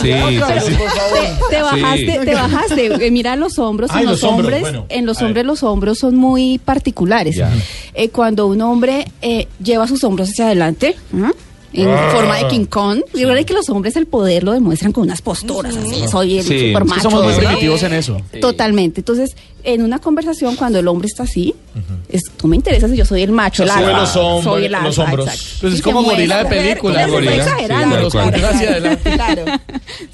G: Sí, sí, sí.
D: Te, te bajaste, te bajaste. Eh, mira los hombros.
B: Ay,
D: en los,
B: los hombros,
D: hombres,
B: bueno,
D: en los hombres los hombros son muy particulares. Eh, cuando un hombre eh, lleva sus hombros hacia adelante, ¿ah? en
G: Ah.
D: forma de King Kong. Yo creo que los hombres el poder lo demuestran con unas posturas así. Soy el
A: Sí,
D: super
A: es que
D: macho.
A: somos muy primitivos en eso.
D: Totalmente. Entonces, en una conversación, cuando el hombre está así, es, tú me interesas y yo soy el macho, el
B: Sube
D: alfa.
B: los hombros-
D: soy el
B: los
D: alfa,
B: hombros.
D: exacto.
A: Pues es como gorila de película.
D: mujer
G: Gorila.
D: exagerando.
G: Sí,
A: Los.
E: Claro.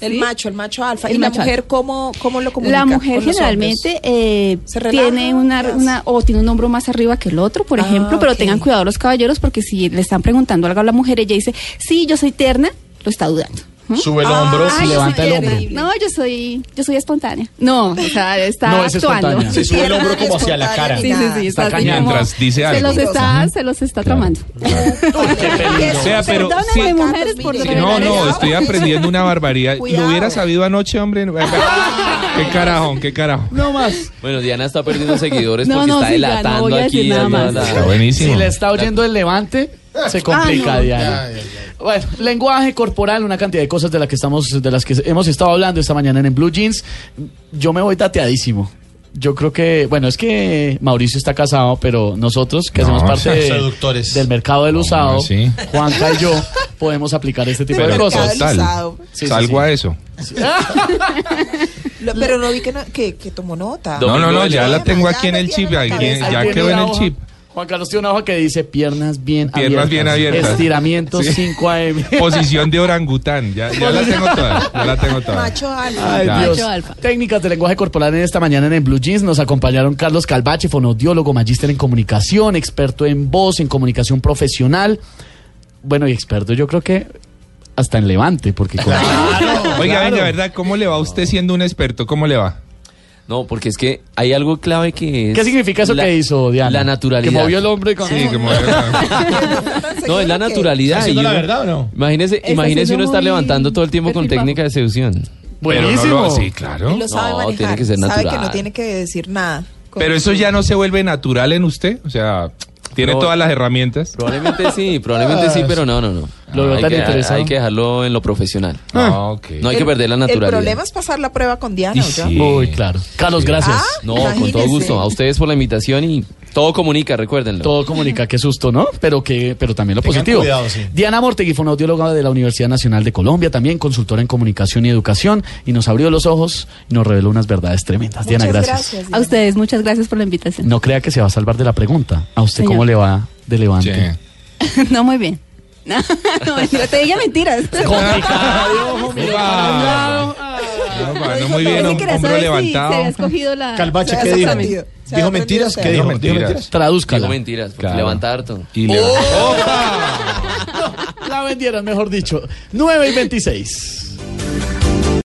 E: El macho, el macho alfa.
D: El
E: ¿Y la mujer cómo, cómo lo comunica?
D: La mujer
E: con los
D: generalmente eh, tiene una, o tiene un hombro más arriba que el otro, por
E: Ah,
D: ejemplo, pero tengan cuidado los caballeros porque si le están preguntando algo a la mujer, ella dice, sí, yo soy terna, lo está dudando.
B: Sube el
E: Ah,
B: hombro.
D: Yo
A: levanta el hombro.
D: No, yo soy, yo soy espontánea. No, o sea, está
A: No es
D: actuando.
B: Se sube el hombro como hacia la cara.
D: Sí, sí, sí,
A: Está
D: como-
G: Mientras dice
D: se
G: algo.
D: los está, se los está tramando.
G: O sea, pero
D: Perdónenme,
G: sí-
D: mujeres, por
E: Sí,
G: Sí,
D: revelar
G: no, no, estoy aprendiendo una barbaridad.
E: Cuidado.
G: Lo hubiera sabido anoche, hombre. qué carajo, qué carajo.
A: No más.
C: Bueno, Diana está perdiendo seguidores
D: No,
C: porque
D: no,
C: está
D: sí, ya, no
C: delatando aquí.
G: Está buenísimo.
A: Si le está oyendo el levante, se complica,
D: Ah, no.
A: Diana. Bueno, lenguaje corporal, una cantidad de cosas de las que estamos, de las que hemos estado hablando esta mañana en, Blue Jeans. Yo me voy tateadísimo. Yo creo que, bueno, es que Mauricio está casado, pero nosotros que
G: No,
A: hacemos parte de- del mercado del usado,
G: sí.
A: Juanca y yo podemos aplicar este tipo
G: Pero
A: de cosas.
G: total.
A: Sí,
G: salgo
A: sí.
G: a eso.
E: Lo- pero no vi que, no- que, que tomó nota.
G: No, no, no, ya la tengo aquí en el chip, aquí- ya quedó en el
A: hoja.
G: chip.
A: Juan Carlos tiene una hoja que dice piernas bien
G: Piernas
A: abiertas.
G: bien abiertas.
A: Estiramiento
G: Sí.
A: 5 AM.
G: Posición de orangután. Ya, ya la tengo toda. Ya la tengo toda.
E: Macho alfa.
A: Ay,
G: Ya.
A: Dios.
D: Macho alfa.
A: Técnicas de lenguaje corporal en esta mañana en el Blue Jeans. Nos acompañaron Carlos Calvache, fonodiólogo, magíster en comunicación, experto en voz, en comunicación profesional. Bueno, y experto yo creo que hasta en levante, porque con-
G: Oiga,
A: Claro.
G: venga, ¿verdad? ¿Cómo le va a usted siendo un experto? ¿Cómo le va?
C: No, porque es que hay algo clave que es...
A: ¿Qué significa eso
C: la-
A: que hizo Diana?
C: La naturalidad.
A: Que movió el hombre con...
G: Sí, como...
C: No, es la
B: ¿Está
C: naturalidad.
B: la
C: uno-
B: verdad o no?
C: Imagínese, imagínese uno estar levantando todo el tiempo con técnica de seducción.
G: Pero no
A: Buenísimo.
G: lo- sí, claro.
E: Él lo sabe
C: No,
E: manejar.
C: tiene que ser
E: Sabe que
C: natural.
E: no tiene que decir nada.
G: Pero eso ya no se vuelve natural en usted. O sea, tiene
C: No.
G: todas las herramientas.
C: Probablemente sí, probablemente sí, pero no, no, no.
A: Lo veo
C: hay,
A: tan
C: que,
A: interesado.
C: hay que dejarlo en lo profesional.
G: Ah.
C: No hay que
E: El-
C: perder la
E: El
C: naturalidad.
E: problema es pasar la prueba con Diana,
G: sí.
A: Uy, claro. Carlos, gracias.
E: Ah,
C: No, con todo gusto. A ustedes por la invitación y todo comunica, recuérdenlo.
A: Todo comunica, qué susto, ¿no? Pero que, pero también lo
B: Tengan
A: positivo.
B: cuidado, sí.
A: Diana Mortegui, fonoaudióloga de la Universidad Nacional de Colombia, también consultora en comunicación y educación, y nos abrió los ojos y nos reveló unas verdades tremendas. Diana,
E: Muchas
A: gracias.
E: gracias.
D: A ustedes, muchas gracias por la invitación.
A: No crea que se va a salvar de la pregunta. ¿A usted
D: Señor.
A: cómo le va de levante?
G: Sí.
D: No, muy bien. No, no, mentira, te diga mentiras.
A: Complicado, un.
G: No, bueno, muy bien,
D: quería
G: hombro
D: saber si
G: levantado.
D: se había escogido la...
B: Calvache, ¿qué dijo? ¿Dijo mentiras? ¿Qué dijo?
G: Dijo
B: ¿Dijo
G: mentiras.
B: mentiras?
A: Tradúzcala.
C: Digo mentiras, porque
A: Claro.
C: levanta harto.
G: Y le
A: La vendieron, mejor dicho. 9 y 26.